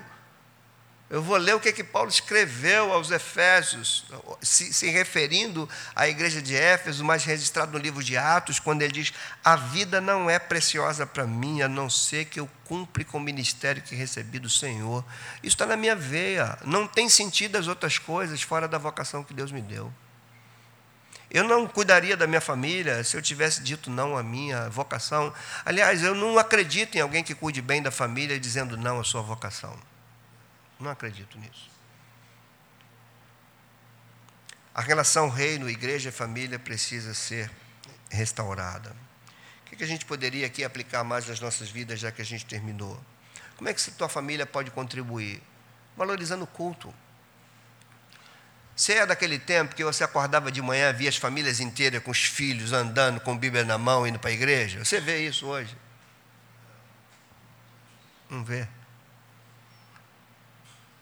Eu vou ler o que, que Paulo escreveu aos Efésios, se, se, referindo à igreja de Éfeso, mas registrado no livro de Atos, quando ele diz: A vida não é preciosa para mim, a não ser que eu cumpre com o ministério que recebi do Senhor. Isso está na minha veia. Não tem sentido as outras coisas fora da vocação que Deus me deu. Eu não cuidaria da minha família se eu tivesse dito não à minha vocação. Aliás, eu não acredito em alguém que cuide bem da família dizendo não à sua vocação. Não acredito nisso. A relação reino, igreja e família precisa ser restaurada. O que a gente poderia aqui aplicar mais nas nossas vidas, já que a gente terminou? Como é que a tua família pode contribuir? Valorizando o culto. Você é daquele tempo que você acordava de manhã, via as famílias inteiras com os filhos andando com Bíblia na mão, indo para a igreja? Você vê isso hoje? Não vê.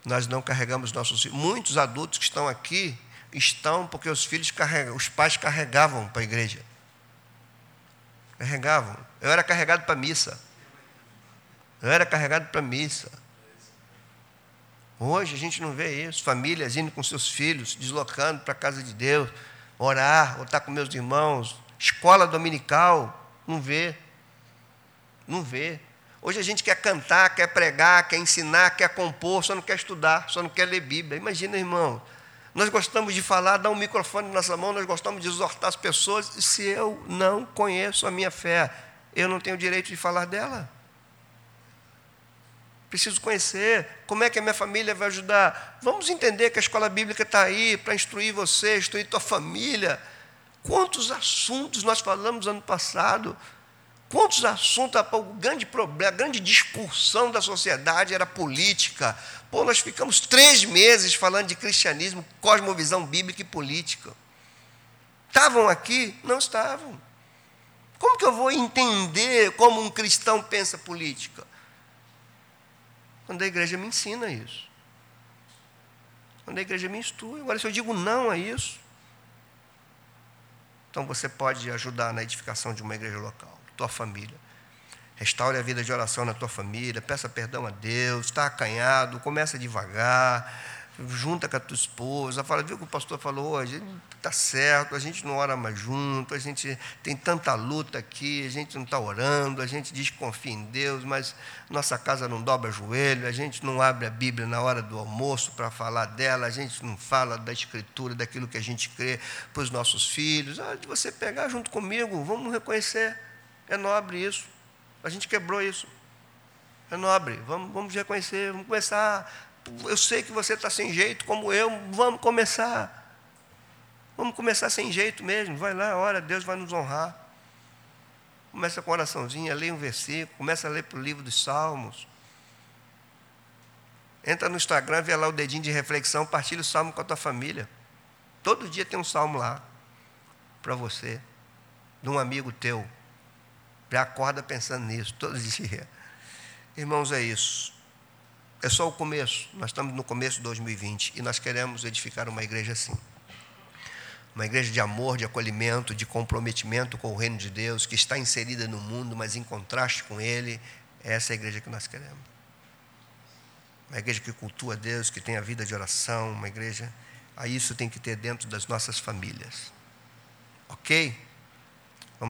Nós não carregamos nossos filhos. Muitos adultos que estão aqui estão porque os filhos carregam, os pais carregavam para a igreja. Carregavam. Eu era carregado para a missa. Eu era carregado para a missa. Hoje a gente não vê isso. Famílias indo com seus filhos, deslocando para a casa de Deus, orar, ou estar com meus irmãos. Escola dominical, não vê. Não vê. Hoje a gente quer cantar, quer pregar, quer ensinar, quer compor, só não quer estudar, só não quer ler Bíblia. Imagina, irmão. Nós gostamos de falar, dar um microfone na nossa mão, nós gostamos de exortar as pessoas. E se eu não conheço a minha fé, eu não tenho direito de falar dela. Preciso conhecer. Como é que a minha família vai ajudar? Vamos entender que a escola bíblica está aí para instruir você, instruir tua família. Quantos assuntos nós falamos ano passado? Quantos assuntos, o grande problema, a grande discussão da sociedade era política. Pô, nós ficamos três meses falando de cristianismo, cosmovisão bíblica e política. Estavam aqui? Não estavam. Como que eu vou entender como um cristão pensa política? Quando a igreja me ensina isso. Quando a igreja me instrui. Agora, se eu digo não a isso, então você pode ajudar na edificação de uma igreja local tua família. Restaure a vida de oração na tua família, peça perdão a Deus, está acanhado, começa devagar, junta com a tua esposa, fala, viu o que o pastor falou hoje? Está certo, a gente não ora mais junto, a gente tem tanta luta aqui, a gente não está orando, a gente diz em Deus, mas nossa casa não dobra joelho, a gente não abre a Bíblia na hora do almoço para falar dela, a gente não fala da Escritura, daquilo que a gente crê para os nossos filhos. Ah, de você pegar junto comigo, vamos reconhecer é nobre isso. A gente quebrou isso. É nobre. Vamos, vamos reconhecer, vamos começar. Eu sei que você está sem jeito, como eu. Vamos começar. Vamos começar sem jeito mesmo. Vai lá, ora, Deus vai nos honrar. Começa com oraçãozinha, lê um versículo, começa a ler para o livro dos Salmos. Entra no Instagram, vê lá o dedinho de reflexão, partilha o salmo com a tua família. Todo dia tem um salmo lá para você, de um amigo teu. Já acorda pensando nisso todo dia. Irmãos, é isso. É só o começo. Nós estamos no começo de 2020 e nós queremos edificar uma igreja assim. Uma igreja de amor, de acolhimento, de comprometimento com o reino de Deus, que está inserida no mundo, mas em contraste com ele. É essa a igreja que nós queremos. Uma igreja que cultua Deus, que tem a vida de oração, uma igreja. A isso tem que ter dentro das nossas famílias. Ok?